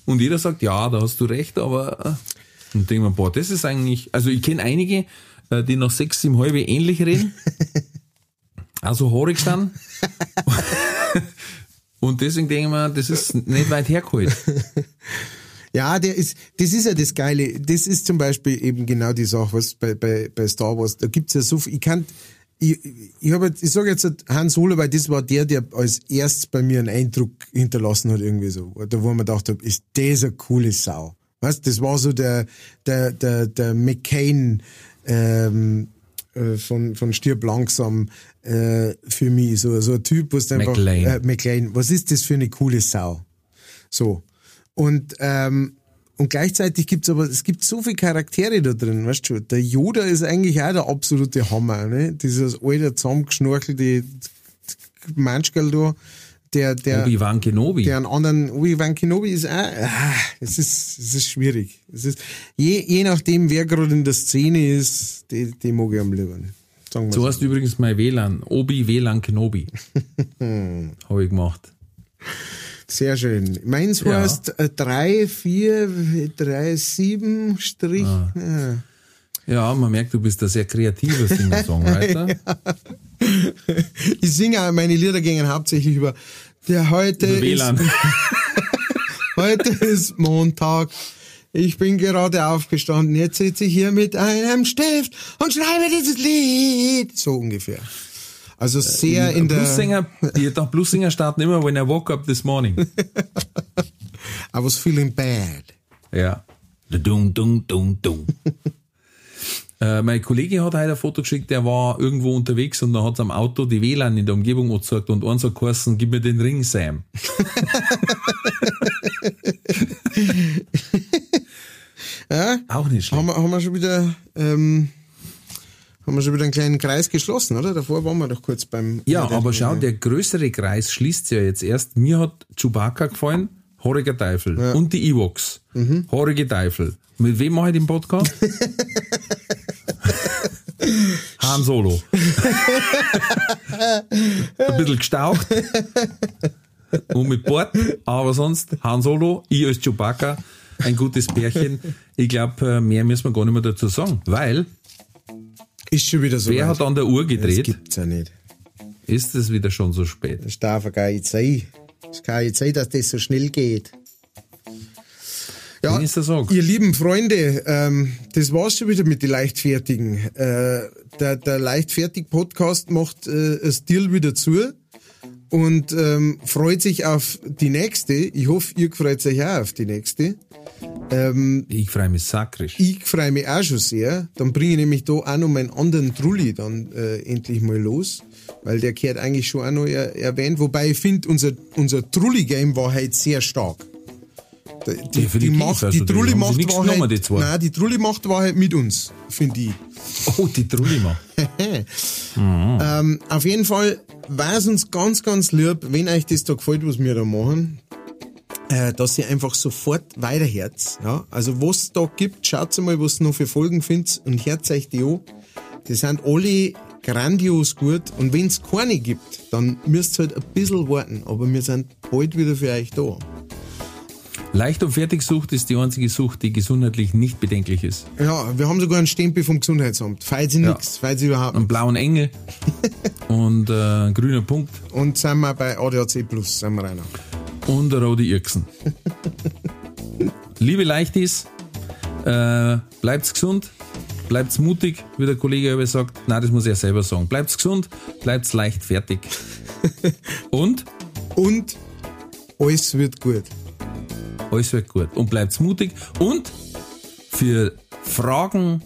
und jeder sagt, ja, da hast du recht, aber äh, und denke mir, boah, das ist eigentlich, also ich kenne einige, äh, die nach sechs, sieben halbe ähnlich reden, also haarig sind. Und deswegen denke ich mir, das ist nicht weit hergeholt. Ja, der ist, das ist ja das Geile. Das ist zum Beispiel eben genau die Sache, was bei, bei, bei Star Wars, da gibt's ja so viel, ich kann, ich, ich, hab ich sage jetzt Han Solo, weil das war der, der als erstes bei mir einen Eindruck hinterlassen hat, irgendwie so. Da wo man gedacht habe, ist das eine coole Sau. Weißt, das war so der, der, der, der McCain ähm, äh, von, von Stirb langsam äh, für mich. So, so ein Typ, was einfach. McLean. Äh, McLean. Was ist das für eine coole Sau? So. Und, ähm, und gleichzeitig gibt's aber, es gibt so viele Charaktere da drin, weißt du, der Yoda ist eigentlich auch der absolute Hammer, ne? Dieses alte, zusammengeschnorchelte Manschkel da, der, der, Obi-Wan Kenobi. der einen anderen, Obi-Wan Kenobi ist ah, es ist, es ist schwierig. Es ist, je, je nachdem, wer gerade in der Szene ist, die, die mag ich am liebsten. Sagen wir so heißt übrigens mein WLAN. Obi WLAN Kenobi. Habe ich gemacht. Sehr schön. Meins Ja. heißt äh, 3, 4, 3, 7 Strich. Ah. Ja. Ja, man merkt, du bist ein sehr kreativer Singer-Songwriter. Ich singe meine Lieder gingen hauptsächlich über, der heute Über ist, WLAN. heute ist Montag. Ich bin gerade aufgestanden. Jetzt sitze ich hier mit einem Stift und schreibe dieses Lied. So ungefähr. Also sehr in der, Bluessinger, die doch Bluessinger starten immer, when I woke up this morning. I was feeling bad. Ja. Dung, dung, dung, dung. äh, mein Kollege hat heute ein Foto geschickt, der war irgendwo unterwegs und da hat am Auto die WLAN in der Umgebung angezeigt und eins hat geheißen, gib mir den Ring, Sam. Ja? Auch nicht schlecht. Haben wir, haben wir schon wieder, ähm, haben wir schon wieder einen kleinen Kreis geschlossen, oder? Davor waren wir doch kurz beim. Ja, der- aber schau, der größere Kreis schließt ja jetzt erst. Mir hat Chewbacca gefallen, Horriger Teufel. Und die Ewoks, Horrige Teufel. Mit wem mache ich den Podcast? Han Solo. Ein bisschen gestaucht. Und mit Bord, aber sonst Han Solo, ich als Chewbacca, ein gutes Pärchen. Ich glaube, mehr müssen wir gar nicht mehr dazu sagen, weil Ist schon wieder so. wer weit. hat an der Uhr Das gedreht? gibt's ja nicht. Ist es wieder schon so spät? Das darf ja gar nicht sein. Es kann nicht sein, dass das so schnell geht. Ja, so sag. ihr lieben Freunde, ähm, das war's schon wieder mit den Leichtfertigen. Äh, der der Leichtfertig-Podcast macht äh, das Deal wieder zu und ähm, freut sich auf die nächste. Ich hoffe, ihr freut euch auch auf die nächste. Ich freue mich sakrisch. Ich freue mich auch schon sehr. Dann bringe ich nämlich da auch noch meinen anderen Trulli dann äh, endlich mal los. Weil der gehört eigentlich schon auch noch er, erwähnt. Wobei ich finde, unser, unser Trulli-Game war halt sehr stark. Die, die. Macht, Also, die Trulli macht war genommen, halt, die zwei. nein, die Trulli macht war halt mit uns, finde ich. Oh, die Trulima. Ähm, auf jeden Fall war es uns ganz, ganz lieb, wenn euch das da gefällt, was wir da machen, äh, dass ihr einfach sofort weiterhört. Ja? Also was es da gibt, schaut mal, was ihr noch für Folgen findet und hört euch die an. Die sind alle grandios gut und wenn es keine gibt, dann müsst ihr halt ein bisschen warten, aber wir sind bald wieder für euch da. Leicht und fertig Sucht ist die einzige Sucht, die gesundheitlich nicht bedenklich ist. Ja, wir haben sogar einen Stempel vom Gesundheitsamt. Falls sie Ja. nix, falls sie überhaupt Einen blauen Engel und äh, ein grüner Punkt Und sind wir bei ADAC Plus, sind wir rein. und eine rote Irksen. Liebe Leichtis, äh, bleibt's gesund, bleibt's mutig, wie der Kollege aber sagt. Nein, das muss er selber sagen. Bleibt's gesund, bleibt's leicht fertig. Und Und alles wird gut. Alles wird gut. Und bleibt's mutig. Und für Fragen,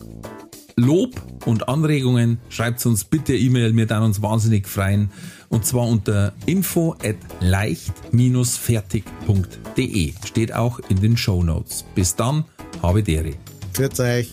Lob und Anregungen schreibt uns bitte E-Mail. Wir dann uns wahnsinnig freuen. Und zwar unter info at leicht-fertig.de. Steht auch in den Show Notes. Bis dann, habe Deri. Für euch.